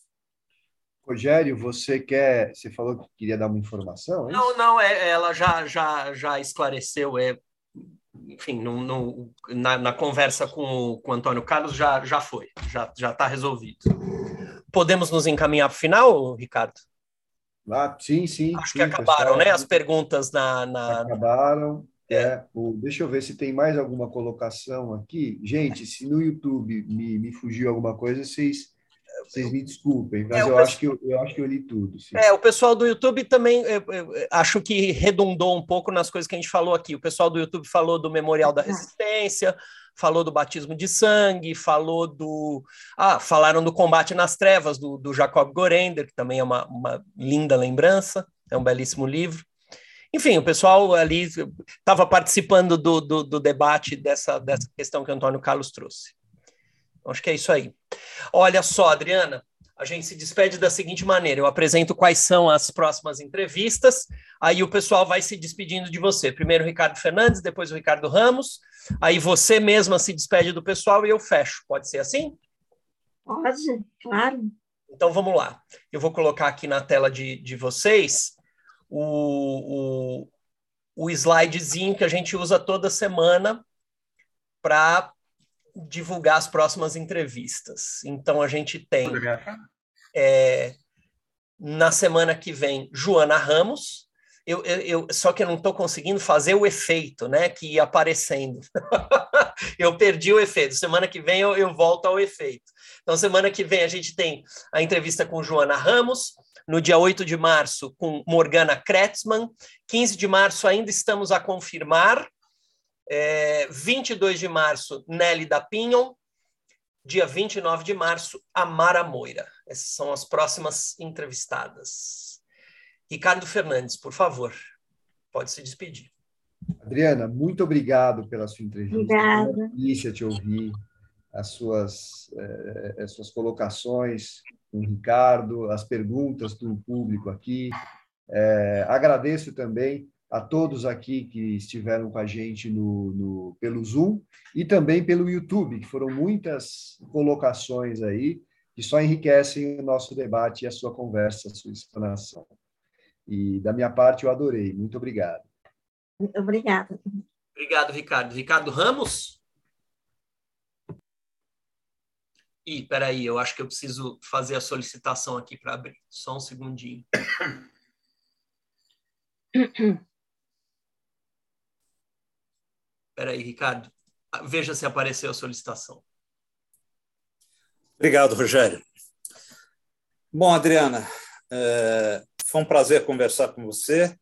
Rogério, você quer. Você falou que queria dar uma informação? É não, não, é, ela já, já, já esclareceu. É, enfim, no, no, na, na, conversa com o, com o Antônio Carlos já, já foi, já está resolvido. Podemos nos encaminhar para o final, Ricardo? Ah, sim, sim. Acho sim, que acabaram, pessoal, né? As perguntas na. na... Acabaram. É. o, deixa eu ver se tem mais alguma colocação aqui. Gente, se no YouTube me, me fugiu alguma coisa, vocês vocês me desculpem, mas é, eu, acho que eu, eu, acho que eu li tudo. Sim. É, o pessoal do YouTube também eu, eu, acho que redundou um pouco nas coisas que a gente falou aqui. O pessoal do YouTube falou do Memorial da Resistência, falou do batismo de sangue, falou do. Ah, falaram do combate nas trevas, do, do Jacob Gorender, que também é uma, uma linda lembrança, é um belíssimo livro. Enfim, o pessoal ali estava participando do, do, do debate dessa, dessa questão que o Antônio Carlos trouxe. Acho que é isso aí. Olha só, Adriana, a gente se despede da seguinte maneira: eu apresento quais são as próximas entrevistas, aí o pessoal vai se despedindo de você. Primeiro o Ricardo Fernandes, depois o Ricardo Ramos, aí você mesma se despede do pessoal e eu fecho. Pode ser assim? Pode, claro. Então vamos lá. Eu vou colocar aqui na tela de, de vocês o, o, o slidezinho que a gente usa toda semana para divulgar as próximas entrevistas. Então a gente tem é, na semana que vem Joana Ramos. Eu, eu, eu só que eu não estou conseguindo fazer o efeito, né? Que ia aparecendo. eu perdi o efeito. Semana que vem eu, eu volto ao efeito. Então, semana que vem a gente tem a entrevista com Joana Ramos, no dia 8 de março com Morgana Kretzmann, 15 de março ainda estamos a confirmar, é, 22 de março, Nelly da Pinhon. Dia 29 de março, Amara Moira. Essas são as próximas entrevistadas. Ricardo Fernandes, por favor, pode se despedir. Adriana, muito obrigado pela sua entrevista. Obrigada. delícia te ouvir, as suas, eh, as suas colocações com o Ricardo, as perguntas do público aqui. Eh, agradeço também a todos aqui que estiveram com a gente no, no, pelo Zoom e também pelo YouTube, que foram muitas colocações aí que só enriquecem o nosso debate e a sua conversa, a sua explanação. E da minha parte, eu adorei. Muito obrigado. Obrigada. Obrigado, Ricardo. Ricardo Ramos? Ih, peraí, eu acho que eu preciso fazer a solicitação aqui para abrir. Só um segundinho. Espera aí, Ricardo. Veja se apareceu a solicitação. Obrigado, Rogério. Bom, Adriana, é, foi um prazer conversar com você.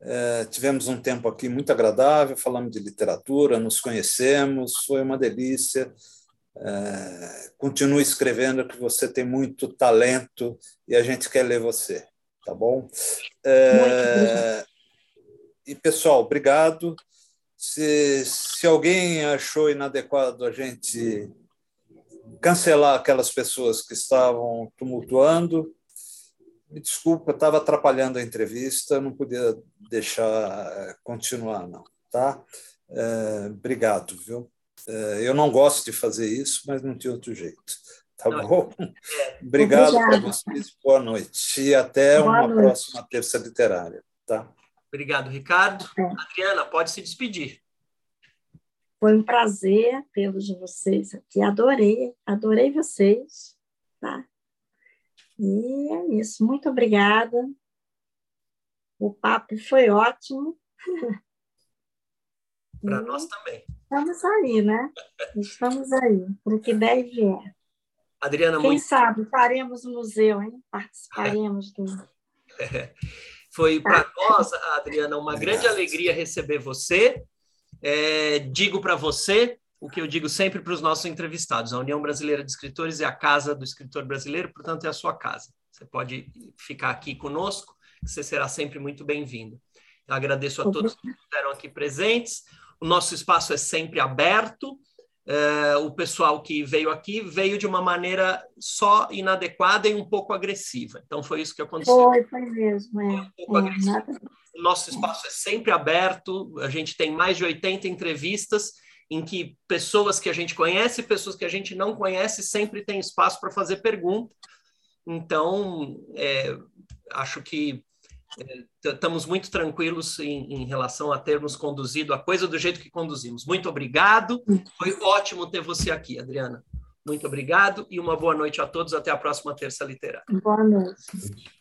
É, tivemos um tempo aqui muito agradável, falamos de literatura, nos conhecemos, foi uma delícia. É, continue escrevendo, que você tem muito talento e a gente quer ler você, tá bom? E pessoal, obrigado. Se, se alguém achou inadequado a gente cancelar aquelas pessoas que estavam tumultuando. Me desculpa, estava atrapalhando a entrevista, não podia deixar continuar, não. Tá? É, obrigado, viu? É, eu não gosto de fazer isso, mas não tinha outro jeito. Tá não, bom? É. Obrigado para vocês, boa noite. E até boa uma noite. próxima terça literária. Tá? Obrigado, Ricardo. É. Adriana, pode se despedir. Foi um prazer tê-los vocês aqui. Adorei, adorei vocês. Tá? E é isso. Muito obrigada. O papo foi ótimo. Para nós também. Estamos aí, né? Estamos aí, para o que deve vier. Adriana, Quem muito... sabe faremos um museu, hein? Participaremos do. Foi para nós, Adriana, uma grande alegria receber você. É, digo para você o que eu digo sempre para os nossos entrevistados: a União Brasileira de Escritores é a casa do escritor brasileiro, portanto, é a sua casa. Você pode ficar aqui conosco, você será sempre muito bem-vindo. Agradeço a todos que estiveram aqui presentes. O nosso espaço é sempre aberto. É, o pessoal que veio aqui veio de uma maneira só inadequada e um pouco agressiva. Então, foi isso que aconteceu. Foi, foi mesmo. É. Um pouco é. O nosso espaço é sempre aberto. A gente tem mais de 80 entrevistas em que pessoas que a gente conhece, pessoas que a gente não conhece, sempre tem espaço para fazer pergunta. Então, é, acho que estamos muito tranquilos em, em, relação a termos conduzido a coisa do jeito que conduzimos. Muito obrigado. Foi ótimo ter você aqui, Adriana. Muito obrigado e uma boa noite a todos. Até a próxima terça literária. Boa noite.